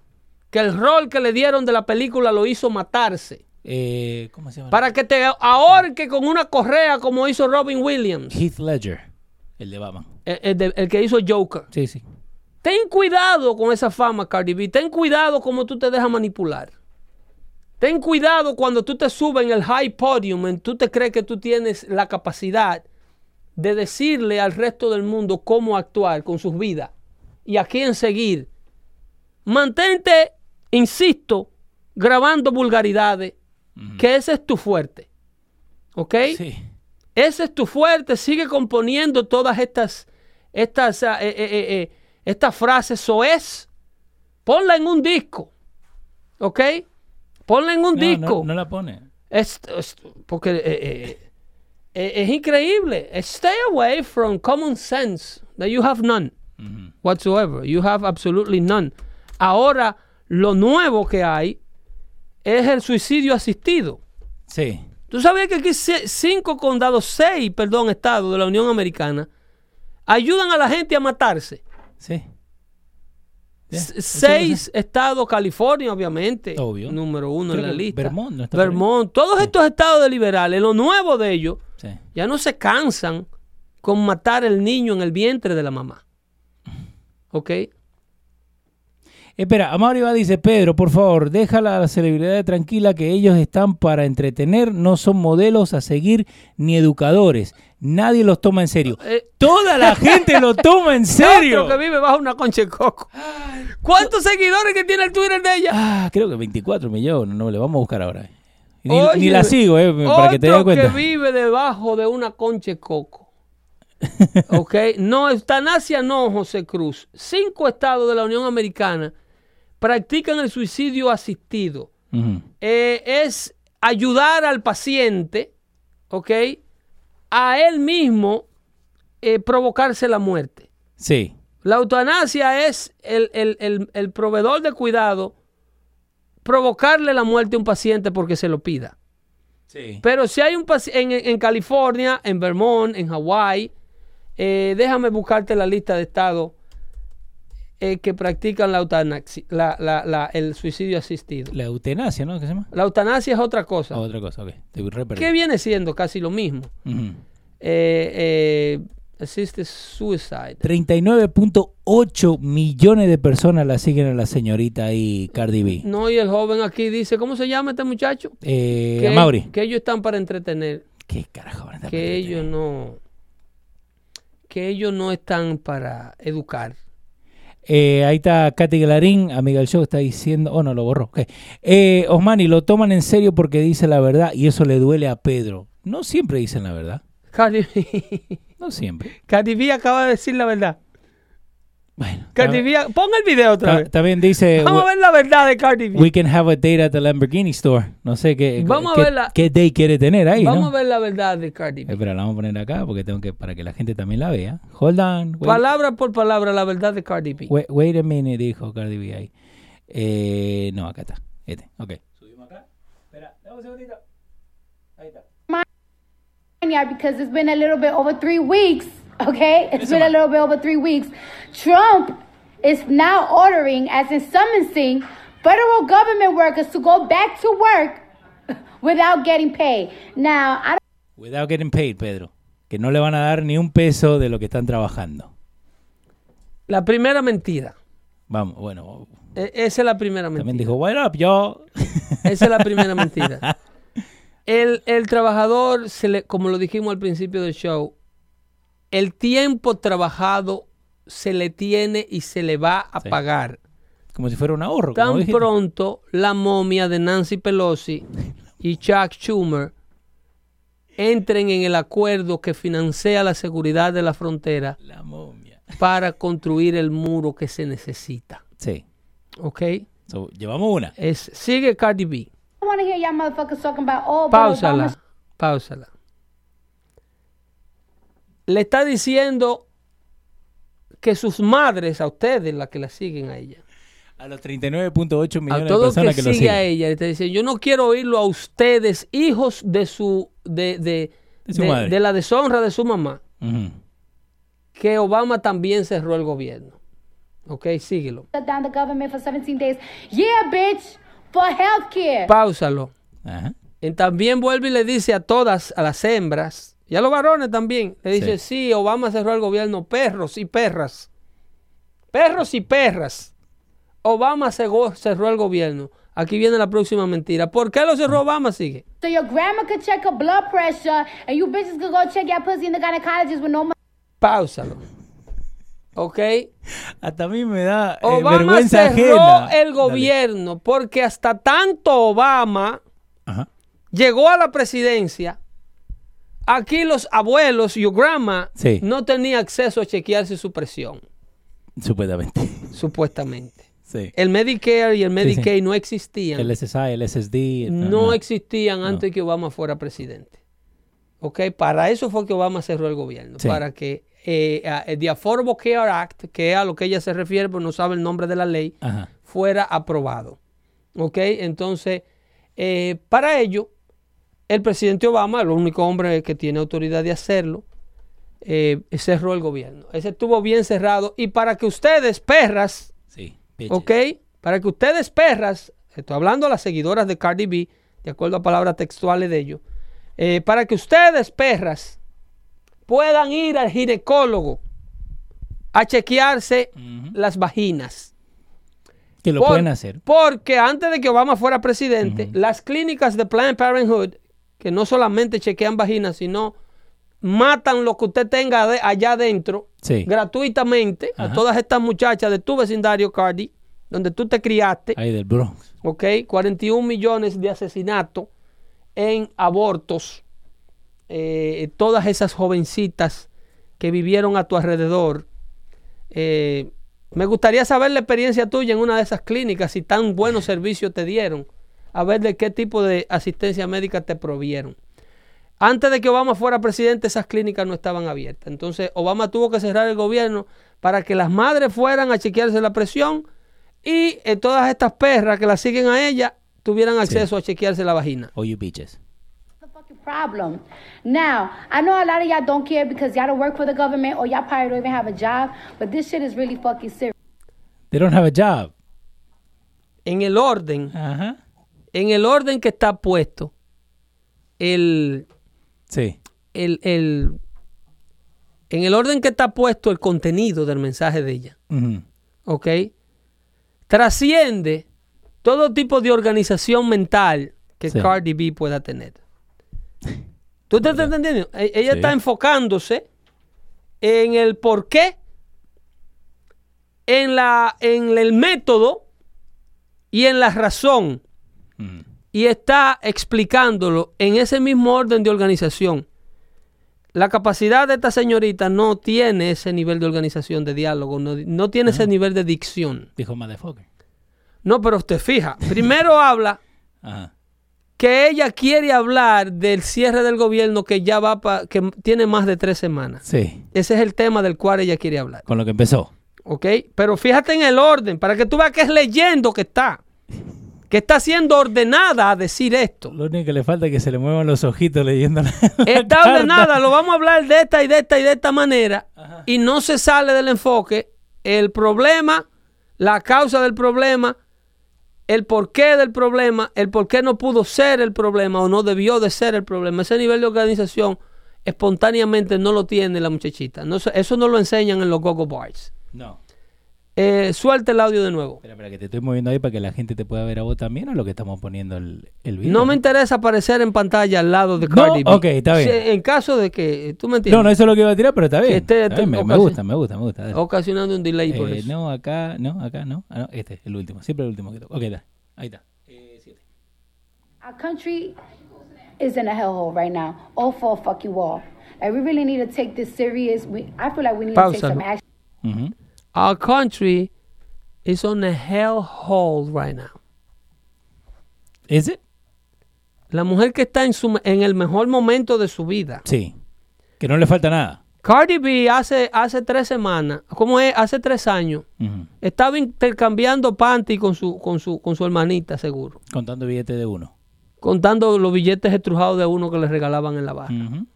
que el rol que le dieron de la película lo hizo matarse. Eh, ¿Cómo se llama? Para que te ahorque con una correa como hizo Robin Williams, Heath Ledger, el de Batman. el, el de- el que hizo Joker. Sí, sí. Ten cuidado con esa fama, Cardi B. Ten cuidado como tú te dejas manipular. Ten cuidado cuando tú te subes en el high podium, en tú te crees que tú tienes la capacidad de decirle al resto del mundo cómo actuar con sus vidas y a quién seguir. Mantente, insisto, grabando vulgaridades, que ese es tu fuerte. ¿Ok? Sí. Ese es tu fuerte. Sigue componiendo todas estas, estas, eh, eh, eh, eh, estas frases soez. Ponla en un disco. ¿Ok? Ponla en un No, disco. no, no la pone. Es, es- porque eh, eh, eh, es increíble. Stay away from common sense that you have none whatsoever. You have absolutely none. Ahora, lo nuevo que hay es el suicidio asistido. Sí. ¿Tú sabías que aquí cinco condados, seis, perdón, estados de la Unión Americana ayudan a la gente a matarse? Sí. Seis estados, California, obviamente, Obvio. número uno Creo en la lista. Vermont no está. Vermont, todos estos estados de liberales, lo nuevo de ellos, Sí. ya no se cansan con matar el niño en el vientre de la mamá. ¿Ok? Espera, Amaury va dice, Pedro, por favor, déjala a la celebridad tranquila que ellos están para entretener, no son modelos a seguir ni educadores. Nadie los toma en serio. Eh, Toda la gente lo toma en serio. Otro que vive bajo una concha de coco. ¿Cuántos seguidores que tiene el Twitter de ella? Ah, creo que 24 millones, no le vamos a buscar ahora. Ni, Oye, ni la sigo, eh, para que te des cuenta. que vive debajo de una concha de coco. ok, no, eutanasia no, José Cruz. Cinco estados de la Unión Americana practican el suicidio asistido. Eh, es ayudar al paciente, ok, a él mismo eh, provocarse la muerte. Sí. La eutanasia es el, el- el- el proveedor de cuidado provocarle la muerte a un paciente porque se lo pida. Sí. Pero si hay un paciente en, en California, en Vermont, en Hawái, eh, déjame buscarte la lista de estados eh, que practican la eutanasia, la- la- la- el suicidio asistido. La eutanasia, ¿no? ¿Qué se llama? La eutanasia es otra cosa. Ah, otra cosa, ok. Que viene siendo casi lo mismo. Ujú. Eh, eh, assisted suicide. 39.8 millones de personas la siguen a la señorita ahí, Cardi B. No, y el joven aquí dice, ¿cómo se llama este muchacho? Eh, que, Amaury. que ellos están para entretener, ¿Qué carajo? van a que ellos no, que ellos no están para educar. Eh, ahí está Katy Galarín, amiga del show, está diciendo, oh no, lo borró. ok. Eh, Osmani, lo toman en serio porque dice la verdad y eso le duele a Pedro. No siempre dicen la verdad. Cardi B, No siempre. Cardi B acaba de decir la verdad. Bueno. Cardi también, B, pon el video otra ta- vez. también dice, Vamos a ver la verdad de Cardi B. we can have a date at the Lamborghini store. No sé qué, Vamos a verla. qué date quiere tener ahí, Vamos ¿no? a ver la verdad de Cardi B. Espera, la vamos a poner acá porque tengo que, para que la gente también la vea. Hold on. Wait, Palabra por palabra la verdad de Cardi B. wait, wait a minute, dijo Cardi B ahí. Eh, no, acá está. Este, ok. Subimos acá. Espera, dame un segundito. Ahí está. Yeah, because it's been a little bit over three weeks. Okay, it's been a man. little bit over three weeks. Trump is now ordering, as in summoning, federal government workers to go back to work without getting paid. Now, I Without getting paid, Pedro. Que no le van a dar ni un peso de lo que están trabajando. La primera mentira. Vamos, bueno. E- esa es la primera mentira. También dijo, what up, yo. Esa es la primera mentira. El, el trabajador, se le, como lo dijimos al principio del show, el tiempo trabajado se le tiene y se le va a Sí. pagar. Como si fuera un ahorro. Tan pronto la momia de Nancy Pelosi y Chuck Schumer entren en el acuerdo que financia la seguridad de la frontera La momia. para construir el muro que se necesita. Sí. ¿Ok? So, llevamos una. Es, sigue Cardi B. want to hear y'all motherfuckers talking about, but Páusala, Obama páusala. Le está diciendo que sus madres, a ustedes, las que la siguen a ella, A los 39.8 millones a de todo que personas que, lo sigue a siguen. ella, le está diciendo, yo no quiero oírlo a ustedes, hijos de su, de, de, De su de- madre. de la deshonra de su mamá, que Obama también cerró el gobierno. Ok, síguelo. shut down the government for 17 days. Yeah, bitch, for healthcare. Páusalo. Ajá. Y también vuelve y le dice a todas, a las hembras, y a los varones también, le dice, sí, Obama cerró el gobierno, perros y perras. Perros y perras. Obama cerró, cerró el gobierno. Aquí viene la próxima mentira. ¿Por qué lo cerró Obama? Sigue. So your grandma could check her blood pressure, and you bitches could go check your pussy in the gynecologist with no money. Páusalo. ¿Ok? Hasta a mí me da eh, Obama vergüenza cerró ajena. el Dale. gobierno porque hasta tanto Obama Ajá. llegó a la presidencia, aquí los abuelos, your grandma, Sí. no tenía acceso a chequearse su presión, Supuestamente. supuestamente. Sí. El Medicare y el sí. Medicaid no existían, El SSI, el SSD. no ajá. existían antes que Obama fuera presidente. ¿Ok? Para eso fue que Obama cerró el gobierno, Sí. para que eh, a- el The Affordable Care Act, que es a lo que ella se refiere, pero no sabe el nombre de la ley, Ajá. fuera aprobado. ¿Ok? Entonces, eh, para ello, el presidente Obama, el único hombre que tiene autoridad de hacerlo, eh, cerró el gobierno. Ese estuvo bien cerrado. Y para que ustedes, perras, Sí. ¿ok? Para que ustedes, perras, estoy hablando a las seguidoras de Cardi B, de acuerdo a palabras textuales de ellos, eh, para que ustedes, perras, puedan ir al ginecólogo a chequearse las vaginas. Que lo Por- pueden hacer. Porque antes de que Obama fuera presidente, las clínicas de Planned Parenthood, que no solamente chequean vaginas, sino matan lo que usted tenga de- allá adentro Sí. gratuitamente a todas estas muchachas de tu vecindario, Cardi, donde tú te criaste, Ahí del Bronx. ¿ok? 41 millones de asesinatos en abortos. eh, todas esas jovencitas que vivieron a tu alrededor. Eh, me gustaría saber la experiencia tuya en una de esas clínicas, si tan buenos servicios te dieron, a ver de qué tipo de asistencia médica te provieron. Antes de que Obama fuera presidente, esas clínicas no estaban abiertas. Entonces, Obama tuvo que cerrar el gobierno para que las madres fueran a chequearse la presión y eh, todas estas perras que la siguen a ella tuvieran acceso a chequearse la vagina. Oh, you bitches. the fucking problem. Now, I know a lot of y'all don't care because y'all don't work for the government or y'all probably don't even have a job, but this shit is really fucking serious. They don't have a job. En el orden, Ajá. En el orden que está puesto, el, Sí. el, el- en el orden que está puesto el contenido del mensaje de ella. ¿ok? Trasciende todo tipo de organización mental que Sí. Cardi B pueda tener. ¿Tú te estás entendiendo? E- Ella Sí. está enfocándose en el por qué, en, la, en el método y en la razón. Y está explicándolo en ese mismo orden de organización. La capacidad de esta señorita no tiene ese nivel de organización, de diálogo, no, no tiene ese nivel de dicción. Dijo motherfucker. No, pero usted fija, primero habla Ajá. que ella quiere hablar del cierre del gobierno que ya va pa- que tiene más de tres semanas. Sí. Ese es el tema del cual ella quiere hablar. Con lo que empezó. ¿Ok? Pero fíjate en el orden, para que tú veas que es leyendo que está. Que está siendo ordenada a decir esto. Lo único que le falta es que se le muevan los ojitos leyendo la, la Está carta. ordenada, lo vamos a hablar de esta y de esta y de esta manera. Y no se sale del enfoque. El problema, la causa del problema, el porqué del problema, el por qué no pudo ser el problema o no debió de ser el problema. Ese nivel de organización espontáneamente no lo tiene la muchachita. No, eso no lo enseñan en los Gogo Bars. No. Eh, suelta el audio de nuevo. Espera, espera, que te estoy moviendo ahí para que la gente te pueda ver a vos también o lo que estamos poniendo el, el video. No me interesa aparecer en pantalla al lado de No, Cardi B. ok, está bien. Si- En caso de que, tú me entiendes, No, no, eso es lo que iba a tirar, pero está bien. Está bien, me, me gusta, me gusta, me gusta. dale. ocasionando un delay por Eh, eso. no, acá, no, acá, no. Ah, no, este, el último. Siempre el último que toco. Ok, da. Ahí está. Eh, siete. Our country is in a hellhole right now, all for a fucking wall. Like, we really need to take this serious. We, I feel like we need to Pausa, take some ¿no? action. Ujú. Our country is on a hell hole right now. ¿Ese? La mujer que está en, su, en el mejor momento de su vida. Sí. Que no le falta nada. Cardi B hace, hace tres semanas, ¿cómo es? Hace tres años, estaba intercambiando panty con su, con su, con su hermanita, seguro. Contando billetes de uno. Contando los billetes estrujados de uno que le regalaban en la barra. Ujú.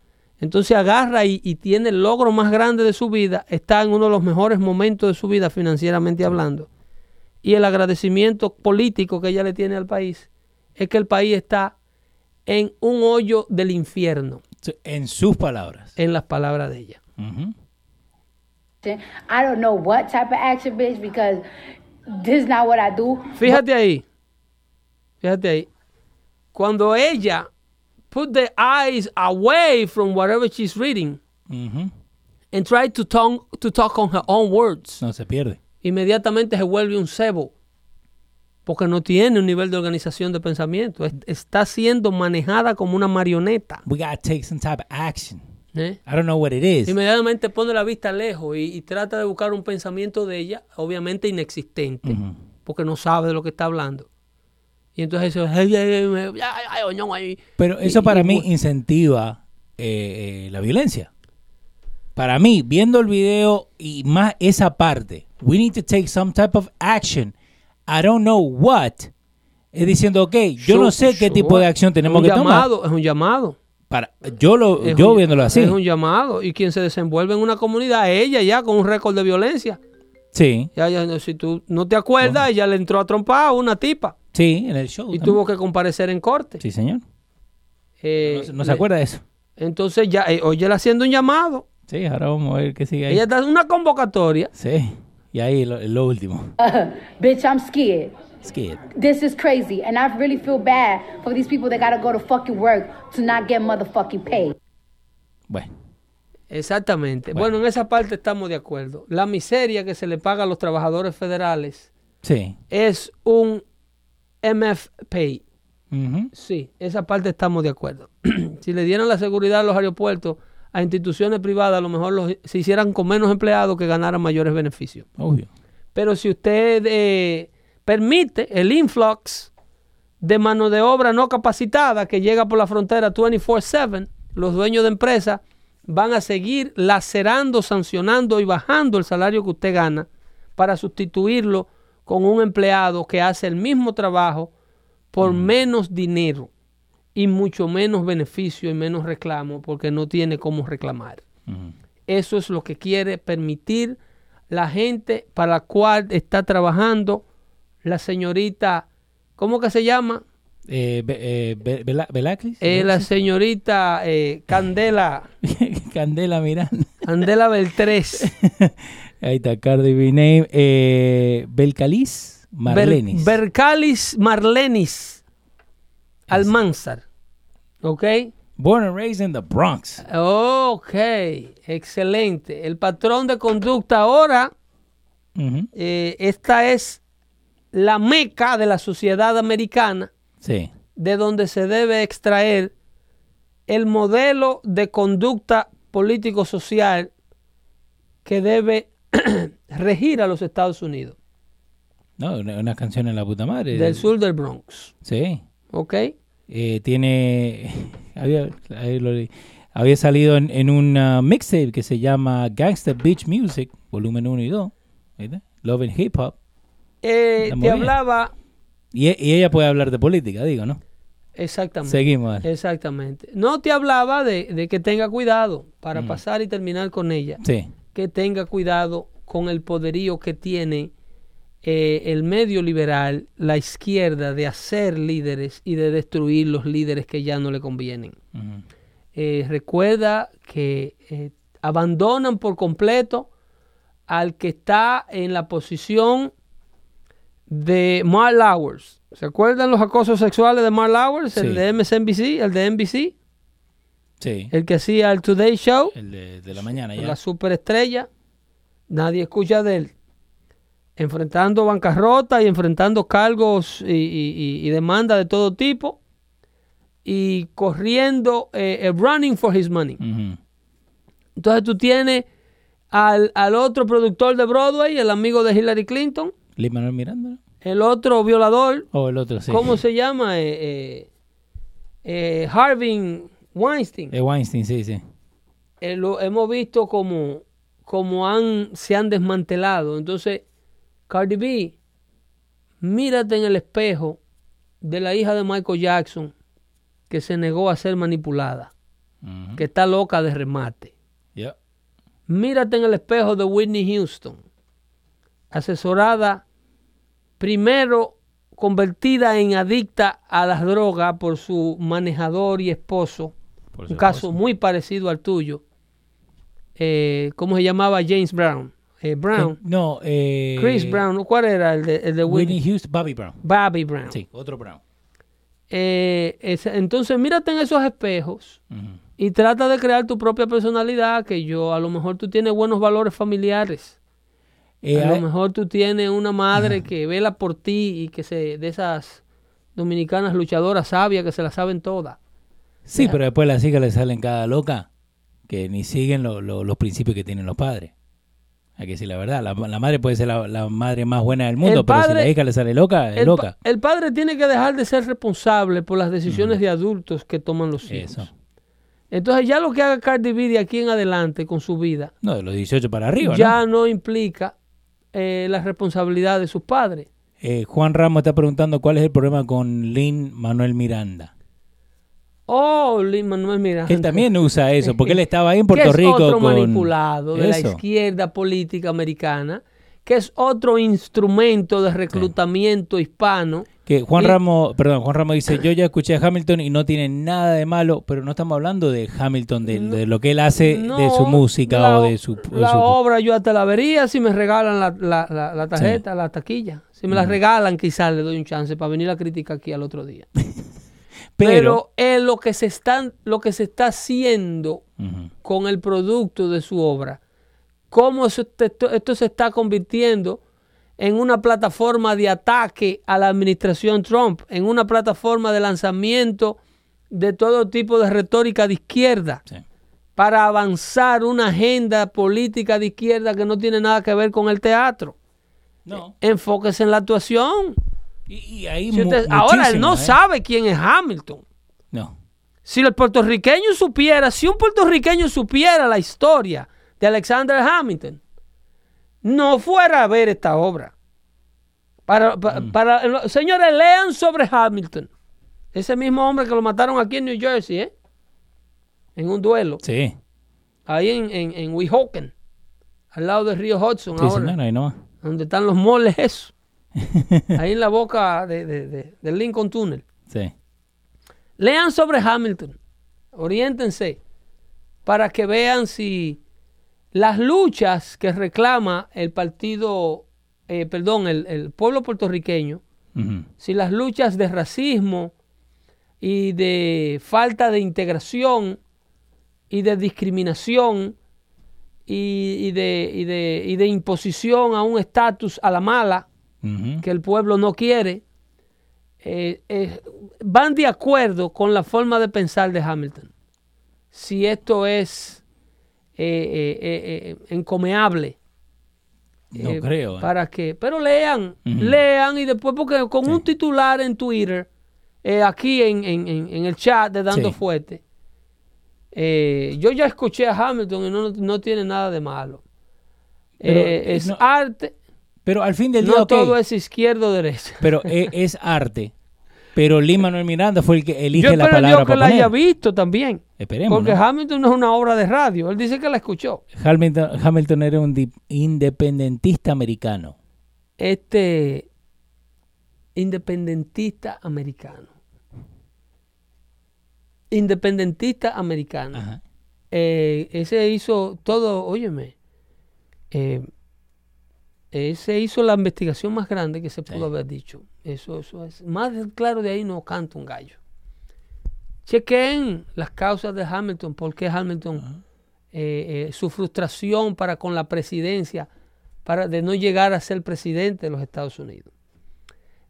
Entonces agarra y, y tiene el logro más grande de su vida, está en uno de los mejores momentos de su vida financieramente hablando. Y el agradecimiento político que ella le tiene al país es que el país está en un hoyo del infierno, En sus palabras. en las palabras de ella. Ujú. I don't know what type of action, bitch, because this is not what I do. Fíjate ahí, fíjate ahí, cuando ella put the eyes away from whatever she's reading Ujú. and try to talk, to talk on her own words. No se pierde. inmediatamente se vuelve un cebo. Porque no tiene un nivel de organización de pensamiento. Es- está siendo manejada como una marioneta. We gotta take some type of action. ¿eh? I don't know what it is. Inmediatamente pone la vista lejos y, y trata de buscar un pensamiento de ella, obviamente inexistente, Ujú. porque no sabe de lo que está hablando. Y entonces dice, "Ay, ay, ay, ay, ay, ay, oñón, ay". Pero eso para mí incentiva eh, eh, la violencia. Para mí, viendo el video y más esa parte, we need to take some type of action. I don't know what. Es diciendo, ok, yo no sé qué tipo de acción tenemos que tomar. llamado, Es un llamado. Para, yo lo, Es yo un- viéndolo así. Es un llamado. Y quien se desenvuelve en una comunidad, ella ya con un récord de violencia. Sí, Ya, ya, si tú no te acuerdas, ella le entró a trompar a una tipa sí, en el show. y también. tuvo que comparecer en corte. Sí, señor. Eh, No, se- no se le- acuerda de eso. Entonces ya, eh, oye, él haciendo un llamado. Sí, ahora vamos a ver qué sigue ahí. Ella está en una convocatoria. Sí, y ahí lo, lo último. Bitch, I'm scared. Skid. This is crazy, and I really feel bad for these people that gotta go to fucking work to not get motherfucking paid. Bueno, Exactamente. Bueno. Bueno. en esa parte estamos de acuerdo. La miseria que se le paga a los trabajadores federales sí. es un MF Pay. Ujú. Sí, esa parte estamos de acuerdo. si le dieran la seguridad a los aeropuertos a instituciones privadas, a lo mejor los, se hicieran con menos empleados que ganaran mayores beneficios. Obvio. Pero si usted eh, permite el influx de mano de obra no capacitada que llega por la frontera 24/7, los dueños de empresas van a seguir lacerando, sancionando y bajando el salario que usted gana para sustituirlo con un empleado que hace el mismo trabajo por menos dinero y mucho menos beneficio y menos reclamo porque no tiene cómo reclamar. Eso es lo que quiere permitir la gente para la cual está trabajando la señorita, ¿cómo que se llama? Eh, eh, Be- Bela- Belacris? Eh, la señorita eh, Candela, Candela Miranda. Candela Beltrés. Ahí está, Cardi B name. Eh, Belcalis Ber- Marlenis. Bercalis Marlenis Almanzar. ¿Ok? Born and raised in the Bronx. Ok, excelente. El patrón de conducta ahora, eh, esta es la meca de la sociedad americana, Sí. de donde se debe extraer el modelo de conducta político-social que debe regir a los Estados Unidos, No, una, una canción en la puta madre. del sur del Bronx. Sí. ¿Ok? Eh, tiene. Había, había salido en, en un uh, mixtape que se llama Gangsta Beach Music, volumen 1 y 2. ¿viste? Love and Hip Hop. Eh, te hablaba Y, e- y ella puede hablar de política, digo, ¿no? exactamente. Seguimos. Exactamente. No te hablaba de, de que tenga cuidado para Mm. pasar y terminar con ella. Sí. Que tenga cuidado con el poderío que tiene eh, el medio liberal, la izquierda, de hacer líderes y de destruir los líderes que ya no le convienen. Eh, recuerda que eh, abandonan por completo al que está en la posición de Mark Lowers. ¿Se acuerdan los acosos sexuales de Mark Lowers? El de MSNBC, el de NBC, Sí. el que hacía el Today Show, El de, de la mañana ya. la superestrella. Nadie escucha de él. Enfrentando bancarrota y enfrentando cargos y, y- demandas de todo tipo. Y corriendo, eh, eh, running for his money. Entonces tú tienes al, al otro productor de Broadway, el amigo de Hillary Clinton, Lin Manuel Miranda. el otro violador, O el otro, sí. ¿cómo se llama? Eh, eh, eh, Harvey Weinstein. Eh, Weinstein, sí, sí. Eh, lo hemos visto como, como han, se han desmantelado. Entonces, Cardi B, mírate en el espejo de la hija de Michael Jackson que se negó a ser manipulada, que está loca de remate. Ya. Mírate en el espejo de Whitney Houston, asesorada, primero convertida en adicta a las drogas por su manejador y esposo, un caso muy parecido al tuyo. Eh, ¿Cómo se llamaba? James Brown. Eh, Brown. No, eh, Chris Brown. ¿Cuál era el de, el de Whitney? Whitney Houston, Bobby Brown. Bobby Brown. Sí, otro Brown. Eh, entonces, mírate en esos espejos y trata de crear tu propia personalidad, que yo, a lo mejor tú tienes buenos valores familiares. Eh, a lo mejor tú tienes una madre que vela por ti y que se de esas dominicanas luchadoras sabias que se las saben todas. Sí, pero después las hijas le salen cada loca que ni siguen lo- lo- los principios que tienen los padres. Hay que decir la verdad. La, la madre puede ser la, la madre más buena del mundo, pero si la hija le sale loca, es El, pa- loca. el padre tiene que dejar de ser responsable por las decisiones de adultos que toman los hijos. Eso. Entonces ya lo que haga Cardi B de aquí en adelante con su vida No, de los 18 para arriba, ya ¿no? no, implica eh, la responsabilidad de sus padres. Eh, Juan Ramos está preguntando cuál es el problema con Lin Manuel Miranda. Oh, Manuel Miranda. Él también usa eso, porque él estaba ahí en que Puerto es Rico otro con... manipulado de la izquierda política americana, que es otro instrumento de reclutamiento hispano. Que Juan Ramos, perdón, Juan Ramos dice, yo ya escuché a Hamilton y no tiene nada de malo, pero no estamos hablando de Hamilton, de, de lo que él hace, de su música la, o de su... de la su- obra yo hasta la vería si me regalan la, la- la- la tarjeta, la taquilla. Si me la regalan, quizás le doy un chance para venir a criticar aquí al otro día. pero... Pero es lo que se están, lo que se está haciendo con el producto de su obra. Cómo esto, esto se está convirtiendo en una plataforma de ataque a la administración Trump, en una plataforma de lanzamiento de todo tipo de retórica de izquierda Sí. para avanzar una agenda política de izquierda que no tiene nada que ver con el teatro. No. Enfóquese en la actuación. Y, y ahí Si mu- usted- ahora él no ¿eh? sabe quién es Hamilton. No. Si el puertorriqueño supiera, si un puertorriqueño supiera la historia de Alexander Hamilton, no fuera a ver esta obra. Para, pa- para- señores, lean sobre Hamilton. Ese mismo hombre que lo mataron aquí en New Jersey, ¿eh? En un duelo. Sí. Ahí en, en, en Weehawken. Al lado del río Hudson Sí, ahora. señor, ahí nomás. Donde están los moles eso. Ahí en la boca de, de- de- del Lincoln Tunnel. Sí. Lean sobre Hamilton. Oriéntense. Para que vean si las luchas que reclama el partido, eh, perdón, el, el pueblo puertorriqueño, si las luchas de racismo y de falta de integración y de discriminación y, y de, y de- y de imposición a un estatus a la mala Que el pueblo no quiere, eh, eh, van de acuerdo con la forma de pensar de Hamilton. Si esto es eh, eh, encomiable. No creo. Para que, pero lean, lean y después, porque con un titular en Twitter, aquí en, en- en- el chat de Dando Sí. Fuerte, yo ya escuché a Hamilton y no, no tiene nada de malo. Pero, es no- arte, Pero al fin del día, no todo es izquierdo o derecha. pero e- es arte. Pero Lin Manuel Miranda fue el que elige Yo la palabra Dios que para la haya visto también. Esperemos. Porque ¿no? Hamilton no es una obra de radio. Él dice que la escuchó. Hamilton, Hamilton era un independentista americano. Este independentista americano. Independentista americano. Ajá. Eh, ese hizo todo, óyeme, eh, ese hizo la investigación más grande que se pudo haber dicho. Eso, eso es. Más claro de ahí no canta un gallo. Chequen las causas de Hamilton, por qué Hamilton, eh, eh, su frustración para con la presidencia, para de no llegar a ser presidente de los Estados Unidos.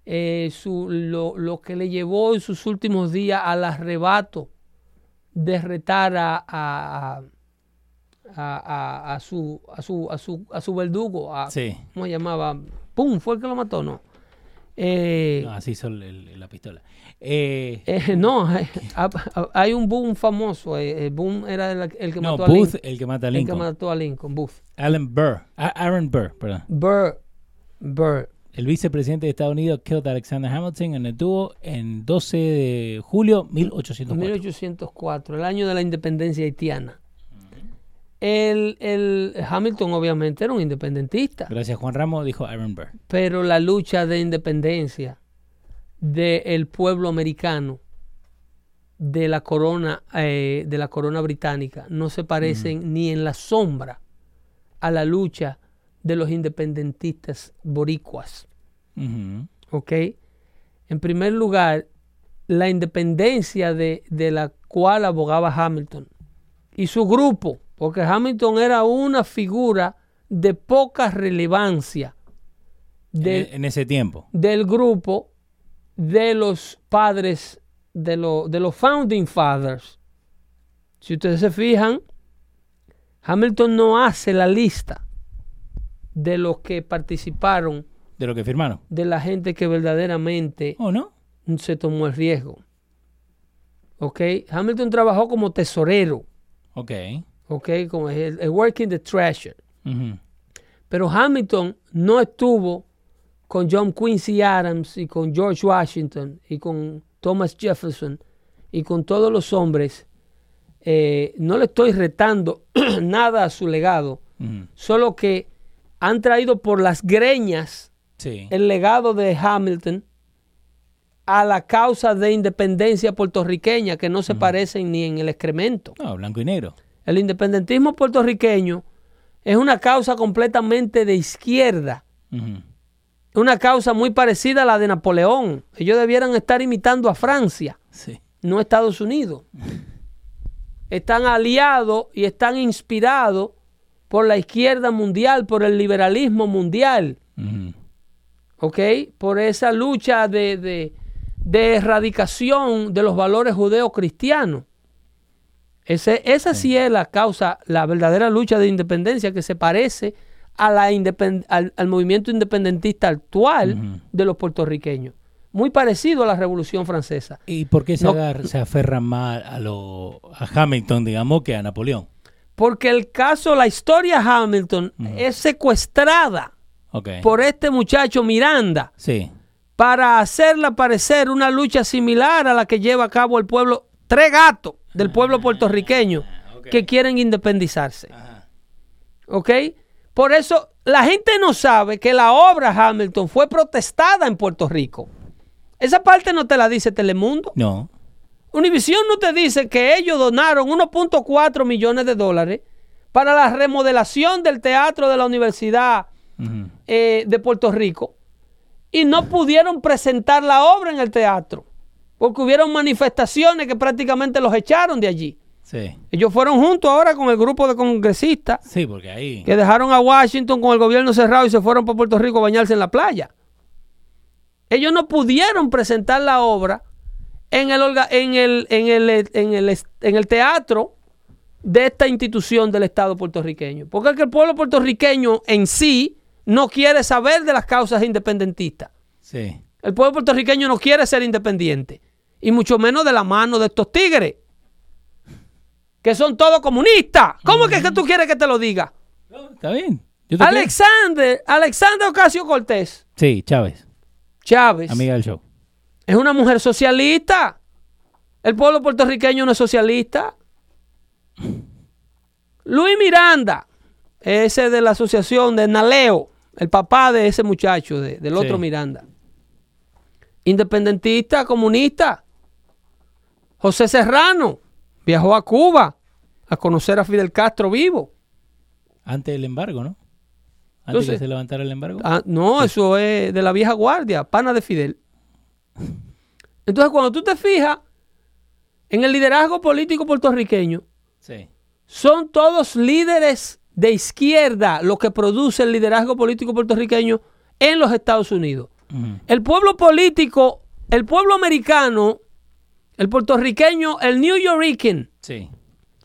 Eh, su- lo, lo que le llevó en sus últimos días al arrebato de retar a, a, a- a- a su, a, su, a, su, a su verdugo, a, Sí. ¿cómo se llamaba? ¡Pum! ¿Fue el que lo mató? No. Eh, No, así hizo el- la pistola. Eh, eh, no, hay, hay un boom famoso. eh, boom era el, el que no, mató a Booth, Lincoln. el que mata a El que Lincoln. mató a Lincoln, Booth. Alan Burr. A- Aaron Burr, perdón. Burr. Burr. El vicepresidente de Estados Unidos killed Alexander Hamilton en el dúo en 12 de julio 1804. 1804, el año de la independencia haitiana. El, el Hamilton obviamente era un independentista, Gracias Juan Ramos, dijo Aaron Burr. pero la lucha de independencia del pueblo americano de la corona eh, de la corona británica no se parecen ni en la sombra a la lucha de los independentistas boricuas. ¿ok? En primer lugar, la independencia de, de la cual abogaba Hamilton y su grupo, porque Hamilton era una figura de poca relevancia de- en, en ese tiempo. del grupo de los padres, de, lo- de los founding fathers. Si ustedes se fijan, Hamilton no hace la lista de los que participaron, De lo que firmaron. de la gente que verdaderamente ¿O no? se tomó el riesgo. ¿Ok? Hamilton trabajó como tesorero, Ok. ¿Ok? Como el, el working the treasure. Pero Hamilton no estuvo con John Quincy Adams y con George Washington y con Thomas Jefferson y con todos los hombres. Eh, no le estoy retando nada a su legado, solo que han traído por las greñas Sí. el legado de Hamilton a la causa de independencia puertorriqueña que no se parecen ni en el excremento. No, blanco y negro. El independentismo puertorriqueño es una causa completamente de izquierda, una causa muy parecida a la de Napoleón. Ellos debieran estar imitando a Francia, Sí. no a Estados Unidos. Están aliados y están inspirados por la izquierda mundial, por el liberalismo mundial. ¿ok? Por esa lucha de, de- de erradicación de los valores judeocristianos. Ese, esa sí. es la causa, la verdadera lucha de independencia que se parece a la independ- al, al movimiento independentista actual de los puertorriqueños. muy parecido a la Revolución Francesa. ¿Y por qué se, No. agar- se aferran más a, lo, a Hamilton, digamos, que a Napoleón? Porque el caso, la historia Hamilton es secuestrada por este muchacho Miranda Sí. para hacerla parecer una lucha similar a la que lleva a cabo el pueblo, tres gatos del pueblo puertorriqueño que quieren independizarse. ¿Ok? Por eso la gente no sabe que la obra Hamilton fue protestada en Puerto Rico. Esa parte no te la dice Telemundo. No. Univisión no te dice que ellos donaron 1.4 millones de dólares para la remodelación del teatro de la Universidad eh, de Puerto Rico y no pudieron presentar la obra en el teatro porque hubieron manifestaciones que prácticamente los echaron de allí. Sí. Ellos fueron juntos ahora con el grupo de congresistas Sí, porque ahí. que dejaron a Washington con el gobierno cerrado y se fueron para Puerto Rico a bañarse en la playa. Ellos no pudieron presentar la obra en el, en el, en el, en el, en el teatro de esta institución del Estado puertorriqueño. Porque es que el pueblo puertorriqueño en sí no quiere saber de las causas independentistas. Sí. El pueblo puertorriqueño no quiere ser independiente. Y mucho menos de la mano de estos tigres. Que son todos comunistas. ¿Cómo es que, que tú quieres que te lo diga? No, Está bien. Alexander, Alexander Ocasio Cortés, Sí, Chávez. Chávez, Amiga del show. es una mujer socialista. El pueblo puertorriqueño no es socialista. Luis Miranda, ese de la asociación de Naleo, el papá de ese muchacho, de- del otro Sí. Miranda. Independentista, comunista. José Serrano viajó a Cuba a conocer a Fidel Castro vivo. Antes del embargo, ¿no? Antes Entonces- que se levantara el embargo. Ah, no, eso es de la vieja guardia, pana de Fidel. Entonces, cuando tú te fijas en el liderazgo político puertorriqueño, Sí. son todos líderes de izquierda lo que produce el liderazgo político puertorriqueño en los Estados Unidos. El pueblo político, el pueblo americano, el puertorriqueño, el New Yorker, Sí.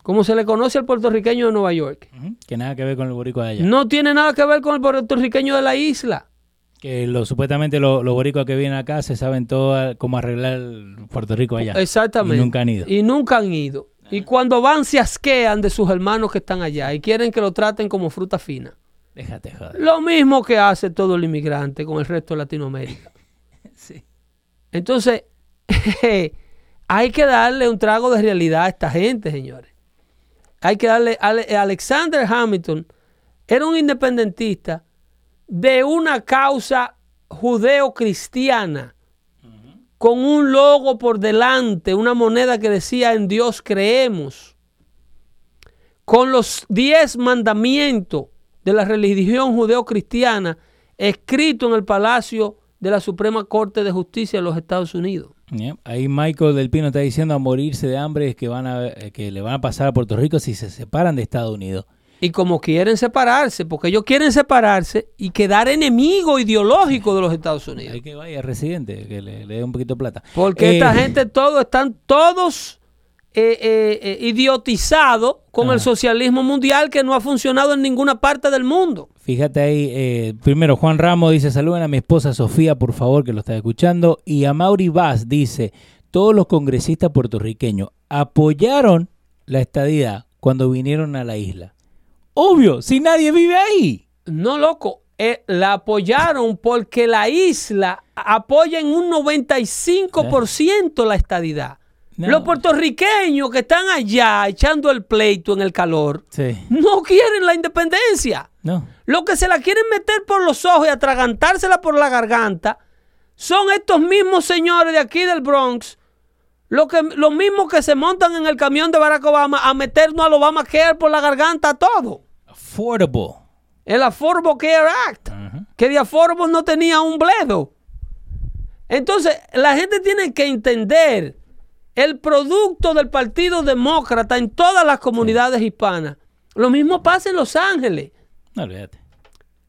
como se le conoce al puertorriqueño de Nueva York. Que nada que ver con el boricua de allá. no tiene nada que ver con el puertorriqueño de la isla. Que lo, supuestamente lo- los boricuas que vienen acá se saben todo cómo arreglar Puerto Rico allá. Exactamente. Y nunca han ido. Y nunca han ido. Y cuando van se asquean de sus hermanos que están allá y quieren que lo traten como fruta fina. Déjate joder. Lo mismo que hace todo el inmigrante con el resto de Latinoamérica. Sí. Entonces, hay que darle un trago de realidad a esta gente, señores. Hay que darle... Ale- Alexander Hamilton era un independentista de una causa judeo-cristiana con un logo por delante, una moneda que decía en Dios creemos, con los diez mandamientos de la religión judeo-cristiana escrito en el palacio de la Suprema Corte de Justicia de los Estados Unidos. Yeah. Ahí Michael del Pino está diciendo a morirse de hambre es que van a eh, que le van a pasar a Puerto Rico si se separan de Estados Unidos. Y como quieren separarse, porque ellos quieren separarse y quedar enemigo ideológico de los Estados Unidos. Hay que vaya residente, que le, le dé un poquito de plata. Porque Eh, esta gente todos están todos eh, eh, eh, idiotizados con el socialismo mundial que no ha funcionado en ninguna parte del mundo. Fíjate ahí, eh, primero Juan Ramos dice, saluden a mi esposa Sofía, por favor, que lo está escuchando. Y a Mauri Vaz dice, todos los congresistas puertorriqueños apoyaron la estadidad cuando vinieron a la isla. Obvio, si nadie vive ahí. No, loco, eh, la apoyaron porque la isla apoya en un 95% la estadidad. No. Los puertorriqueños que están allá echando el pleito en el calor Sí. no quieren la independencia. No. Los que se la quieren meter por los ojos y atragantársela por la garganta son estos mismos señores de aquí del Bronx, los, que, los mismos que se montan en el camión de Barack Obama a meternos al Obamacare por la garganta a todo. Affordable. El Affordable Care Act, que de Affordable no tenía un bledo. Entonces, la gente tiene que entender el producto del Partido Demócrata en todas las comunidades hispanas. Lo mismo pasa en Los Ángeles. No, olvídate.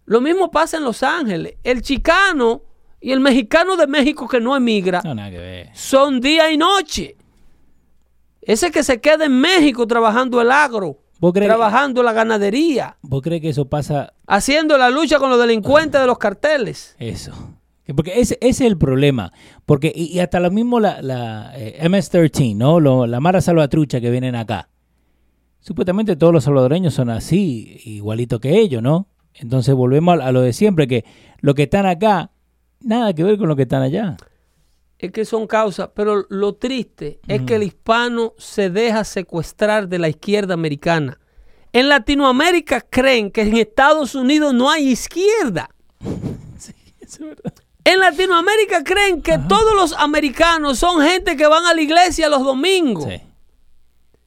Lo mismo pasa en Los Ángeles. El chicano y el mexicano de México que no emigra No, nada que ver. son día y noche. Ese que se queda en México trabajando el agro, ¿Vos crees, trabajando la ganadería, ¿Vos crees que eso pasa? haciendo la lucha con los delincuentes de los carteles. Eso. Que Porque ese, ese es el problema. Porque, y, y hasta lo mismo la, la eh, MS-13, ¿no? Lo- la Mara Salvatrucha que vienen acá. Supuestamente todos los salvadoreños son así, igualito que ellos, ¿no? Entonces volvemos a, a lo de siempre, que los que están acá, nada que ver con los que están allá. Es que son causas, pero lo triste es que el hispano se deja secuestrar de la izquierda americana. En Latinoamérica creen que en Estados Unidos no hay izquierda. En Latinoamérica creen que todos los americanos son gente que van a la iglesia los domingos. Sí.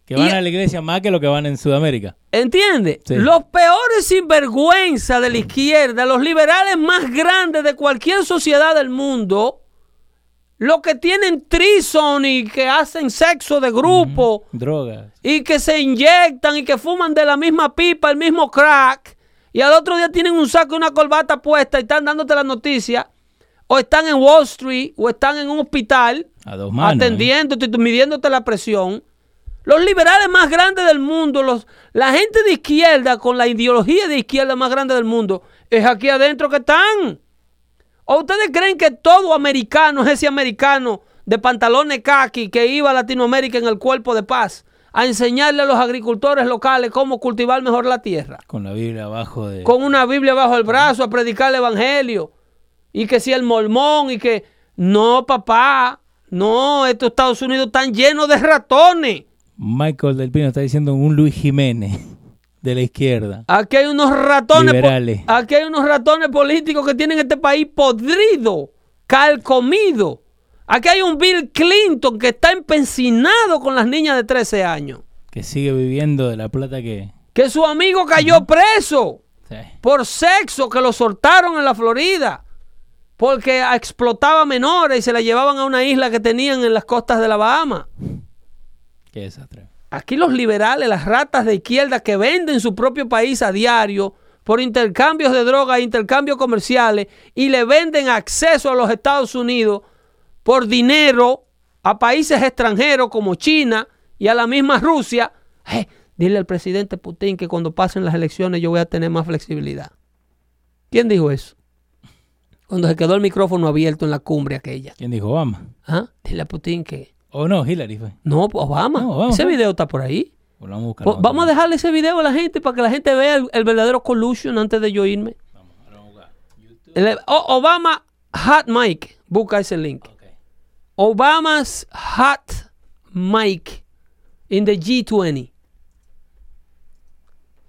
Que van Y- a la iglesia más que los que van en Sudamérica. ¿Entiende? Sí. Los peores sinvergüenza de la izquierda, los liberales más grandes de cualquier sociedad del mundo, los que tienen trison y que hacen sexo de grupo Drogas. y que se inyectan y que fuman de la misma pipa, el mismo crack, y al otro día tienen un saco y una corbata puesta y están dándote la noticia, o están en Wall Street, o están en un hospital, A dos manos. ¿eh? atendiéndote, y midiéndote la presión. Los liberales más grandes del mundo, los, la gente de izquierda con la ideología de izquierda más grande del mundo, es aquí adentro que están. ¿O ustedes creen que todo americano es ese americano de pantalones khaki que iba a Latinoamérica en el cuerpo de paz a enseñarle a los agricultores locales cómo cultivar mejor la tierra? Con la Biblia abajo de... con una Biblia bajo el brazo a predicar el evangelio. Y que si el mormón y que no, papá, no, estos Estados Unidos están llenos de ratones. Michael Del Pino está diciendo un Luis Jiménez de la izquierda. Aquí hay unos ratones, Liberales. aquí hay unos ratones políticos que tienen este país podrido, calcomido. Aquí hay un Bill Clinton que está empecinado con las niñas de 13 años. Que sigue viviendo de la plata que... Que su amigo cayó preso. Sí. por sexo que lo soltaron en la Florida porque explotaba menores y se la llevaban a una isla que tenían en las costas de la Bahama. Qué desastre. Aquí los liberales, las ratas de izquierda que venden su propio país a diario por intercambios de drogas, intercambios comerciales y le venden acceso a los Estados Unidos por dinero a países extranjeros como China y a la misma Rusia. Eh, dile al presidente Putin que cuando pasen las elecciones yo voy a tener más flexibilidad. ¿Quién dijo eso? Cuando se quedó el micrófono abierto en la cumbre aquella. ¿Quién dijo Obama? ¿Ah? Dile a Putin que... Oh, no, Hillary fue. No, Obama. No, Obama Ese fue. video está por ahí. Bueno, vamos a buscar. Pues vamos a dejarle ese video a la gente para que la gente vea el, el verdadero collusion antes de yo irme. El- O- Obama Hot Mic. Busca ese link. Obama's Hot Mic in the G20.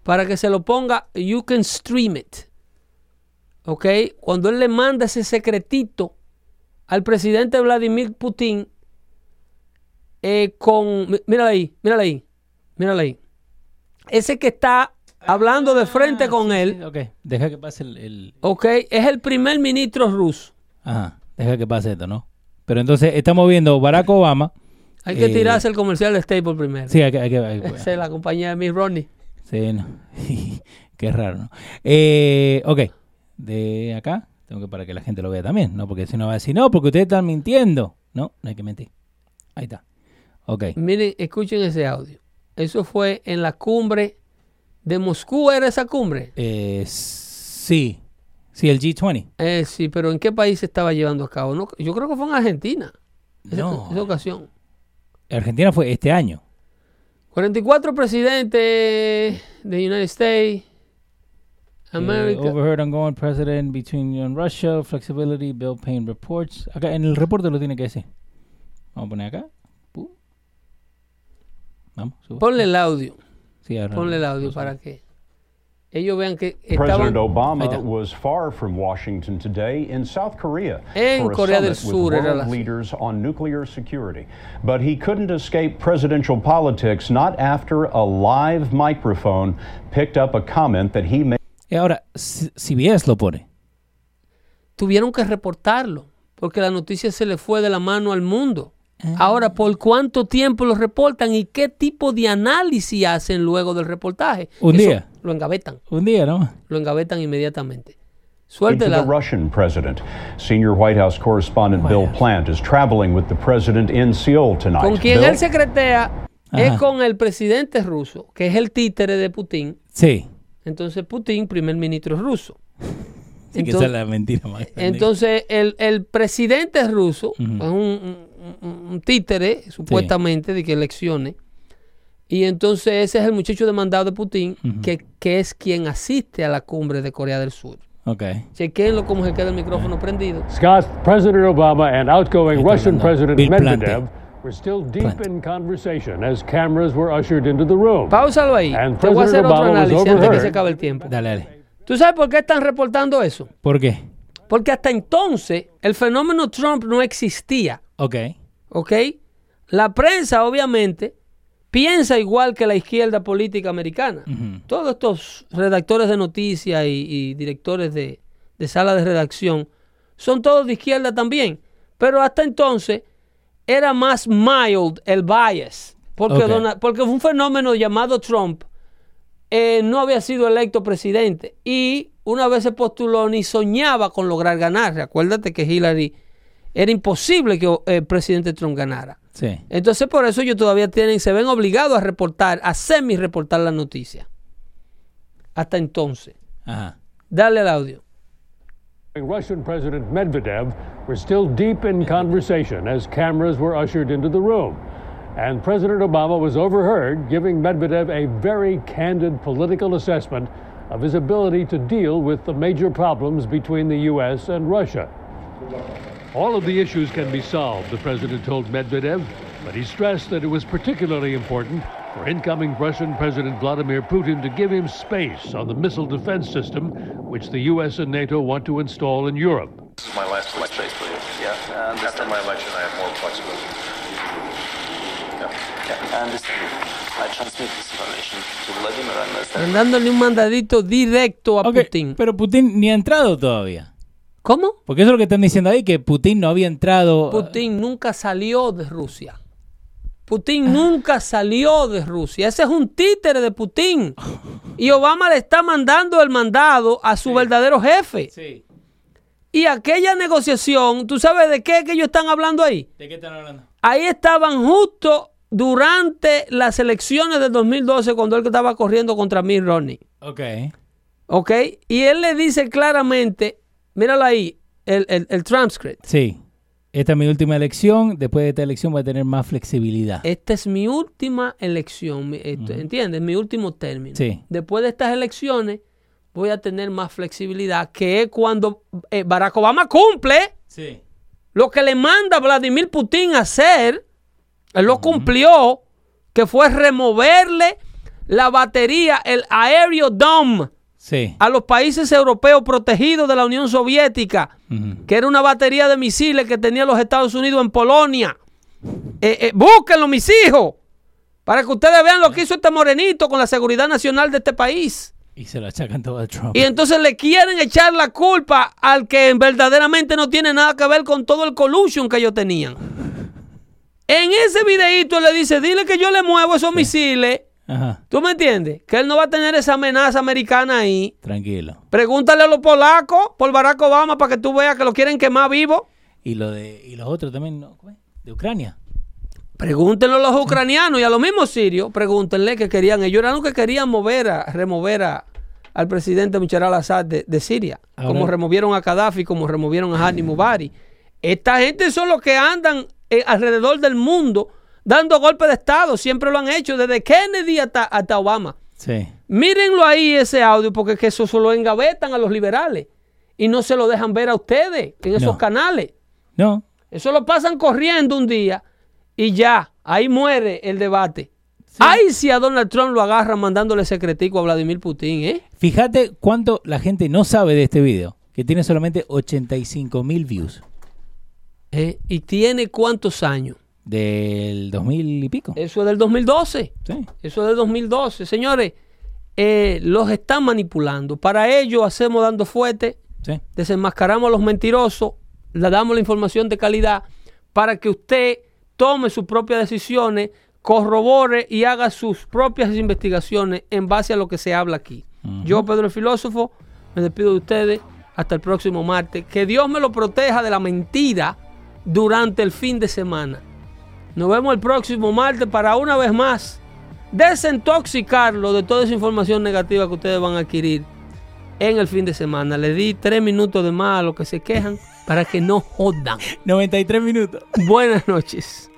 Para que se lo ponga, you can stream it. ¿Ok? Cuando él le manda ese secretito al presidente Vladimir Putin eh, con... mí- Mírala ahí, mírala ahí, mírala ahí. Ese que está hablando de frente con él, Ah, Ok, deja que pase el, el- ¿ok? Es el primer ministro ruso. Ajá, deja que pase esto, ¿no? Pero entonces estamos viendo Barack Obama. Hay que Eh, tirarse el comercial de Staples primero. Sí, hay que... hay que- hay que- Esa es la compañía de Miss Ronnie. Sí, no. Qué raro, ¿no? Eh, ok, de acá, tengo que para que la gente lo vea también, ¿no? Porque si no va a decir, no, porque ustedes están mintiendo. No, no hay que mentir. Ahí está. Ok. Miren, escuchen ese audio. Eso fue en la cumbre de Moscú, ¿era esa cumbre? Eh, sí, sí, el G20. Eh, sí, pero ¿en qué país se estaba llevando a cabo? No, yo creo que fue en Argentina. Esa, No. esa ocasión. Argentina fue este año. 44 presidentes de United States, America. overheard ongoing president between you and Russia, flexibility, Bill Payne reports. Acá en el reporte lo tiene que decir. Vamos a poner acá. Pum. Vamos, suba. Ponle el audio, Sí, ahora- ponle el audio para que ellos vean que President. Obama was far from Washington today in South Korea En for a Corea del summit with Sur era world la- leaders on nuclear security. But he couldn't escape presidential politics not after a live microphone picked up a comment that he made. Y ahora, C- CBS lo pone. tuvieron que reportarlo porque la noticia se le fue de la mano al mundo. Ah. Ahora, ¿por cuánto tiempo lo reportan y qué tipo de análisis hacen luego del reportaje? Un Eso día. Lo engavetan, Un día, ¿no? lo engavetan inmediatamente. to Suéltela. the Russian president. Senior White House correspondent Bill Plant is traveling with the president in Seoul tonight. Con quien Bill? él secretea es Ajá. con el presidente ruso, que es el títere de Putin. Sí. Entonces Putin, primer ministro ruso. Sí, que esa es la mentira más. Entonces, el, el presidente ruso es un, un- un títere, supuestamente, de que elecciones. Y entonces ese es el muchacho demandado de Putin, que, que es quien asiste a la cumbre de Corea del Sur. Ok. Chequenlo cómo se queda el micrófono prendido. Scott, President Obama and outgoing Russian President Bill Medvedev Plante. Were still deep Plante. in conversation as cameras were ushered into the room. Páusalo ahí. Te voy a hacer otro análisis antes que se acabe el tiempo. Dale, dale. ¿Tú sabes por qué están reportando eso? ¿Por qué? Porque hasta entonces el fenómeno Trump no existía. Ok. ¿Ok? La prensa, obviamente, piensa igual que la izquierda política americana. Todos estos redactores de noticias y, y directores de, de sala de redacción son todos de izquierda también. Pero hasta entonces era más mild el bias. Porque. Donald- porque un fenómeno llamado Trump. eh, no había sido electo presidente. Y una vez se postuló, ni soñaba con lograr ganar. Acuérdate que Hillary era imposible que eh, el presidente Trump ganara. Sí. Entonces por eso ellos todavía tienen, se ven obligados a reportar, a semi-reportar la noticia. Hasta entonces. Ajá. Dale al audio. Russian President Medvedev were still deep in conversation as cameras were ushered into the room. And President Obama was overheard giving Medvedev a very candid political assessment of his ability to deal with the major problems between the U.S. and Russia. All of the issues can be solved, the president told Medvedev, but he stressed that it was particularly important for incoming Russian President Vladimir Putin to give him space on the missile defense system which the U.S. and NATO want to install in Europe. This is my last election. Space. Yeah, After my election, I have more flexibility. Yeah. Yeah, I transmit this information to Vladimir and understand. Están dándole un mandadito directo a Ok, Putin. Pero Putin ni ha entrado todavía. ¿Cómo? Porque eso es lo que están diciendo ahí, que Putin no había entrado. Putin nunca salió de Rusia. Putin nunca salió de Rusia. Ese es un títere de Putin. Y Obama le está mandando el mandado a su verdadero jefe. Sí. Y aquella negociación, ¿tú sabes de qué que ellos están hablando ahí? ¿De qué están hablando? Ahí estaban justo durante las elecciones del 2012 cuando él estaba corriendo contra Mitt Romney. Ok. ¿Ok? Y él le dice claramente, míralo ahí, el, el, el transcript. Sí. Esta es mi última elección. Después de esta elección voy a tener más flexibilidad. Esta es mi última elección, esto, ¿entiendes? Mi último término. Sí. Después de estas elecciones voy a tener más flexibilidad, que es cuando eh, Barack Obama cumple Sí. lo que le manda Vladimir Putin a hacer. Él lo cumplió, que fue removerle la batería, el Aéreo Dome, Sí. a los países europeos protegidos de la Unión Soviética, que era una batería de misiles que tenía los Estados Unidos en Polonia. Eh, eh, búsquenlo, mis hijos, para que ustedes vean lo que hizo este morenito con la seguridad nacional de este país. Y se lo achacan todo a Trump. Y entonces le quieren echar la culpa al que verdaderamente no tiene nada que ver con todo el collusion que ellos tenían. En ese videíto le dice, dile que yo le muevo esos misiles. Ajá. ¿Tú me entiendes? Que él no va a tener esa amenaza americana ahí. Tranquilo. Pregúntale a los polacos por Barack Obama para que tú veas que lo quieren quemar vivo. Y lo de y los otros también, ¿no? De Ucrania. Pregúntenlo a los ucranianos y a los mismos sirios. Pregúntenle que querían. Ellos eran los que querían mover a, remover a, al presidente Bashar al-Assad de, de Siria. Ahora- como removieron a Gaddafi, como removieron a Hadi Mubarak. Esta gente son los que andan eh, alrededor del mundo dando golpes de Estado. Siempre lo han hecho, desde Kennedy hasta, hasta Obama. Sí. Mírenlo ahí ese audio, porque es que eso se lo engavetan a los liberales. Y no se lo dejan ver a ustedes en esos No. canales. No. Eso lo pasan corriendo un día y ya, ahí muere el debate. Ay, si a Donald Trump lo agarran mandándole secretico a Vladimir Putin, ¿eh? Fíjate cuánto la gente no sabe de este video, que tiene solamente 85 mil views ¿Eh? ¿Y tiene cuántos años? Del 2000 y pico. Eso es del 2012. Sí. Eso es del 2012. Señores, eh, los están manipulando. Para ello hacemos dando fuerte, Sí. desenmascaramos a los mentirosos, le damos la información de calidad para que usted tome sus propias decisiones, corrobore y haga sus propias investigaciones en base a lo que se habla aquí. Yo, Pedro el Filósofo, me despido de ustedes hasta el próximo martes. Que Dios me lo proteja de la mentira durante el fin de semana. Nos vemos el próximo martes para una vez más desintoxicarlo de toda esa información negativa que ustedes van a adquirir en el fin de semana. Le di tres minutos de más a los que se quejan para que no jodan. 93 minutos. Buenas noches.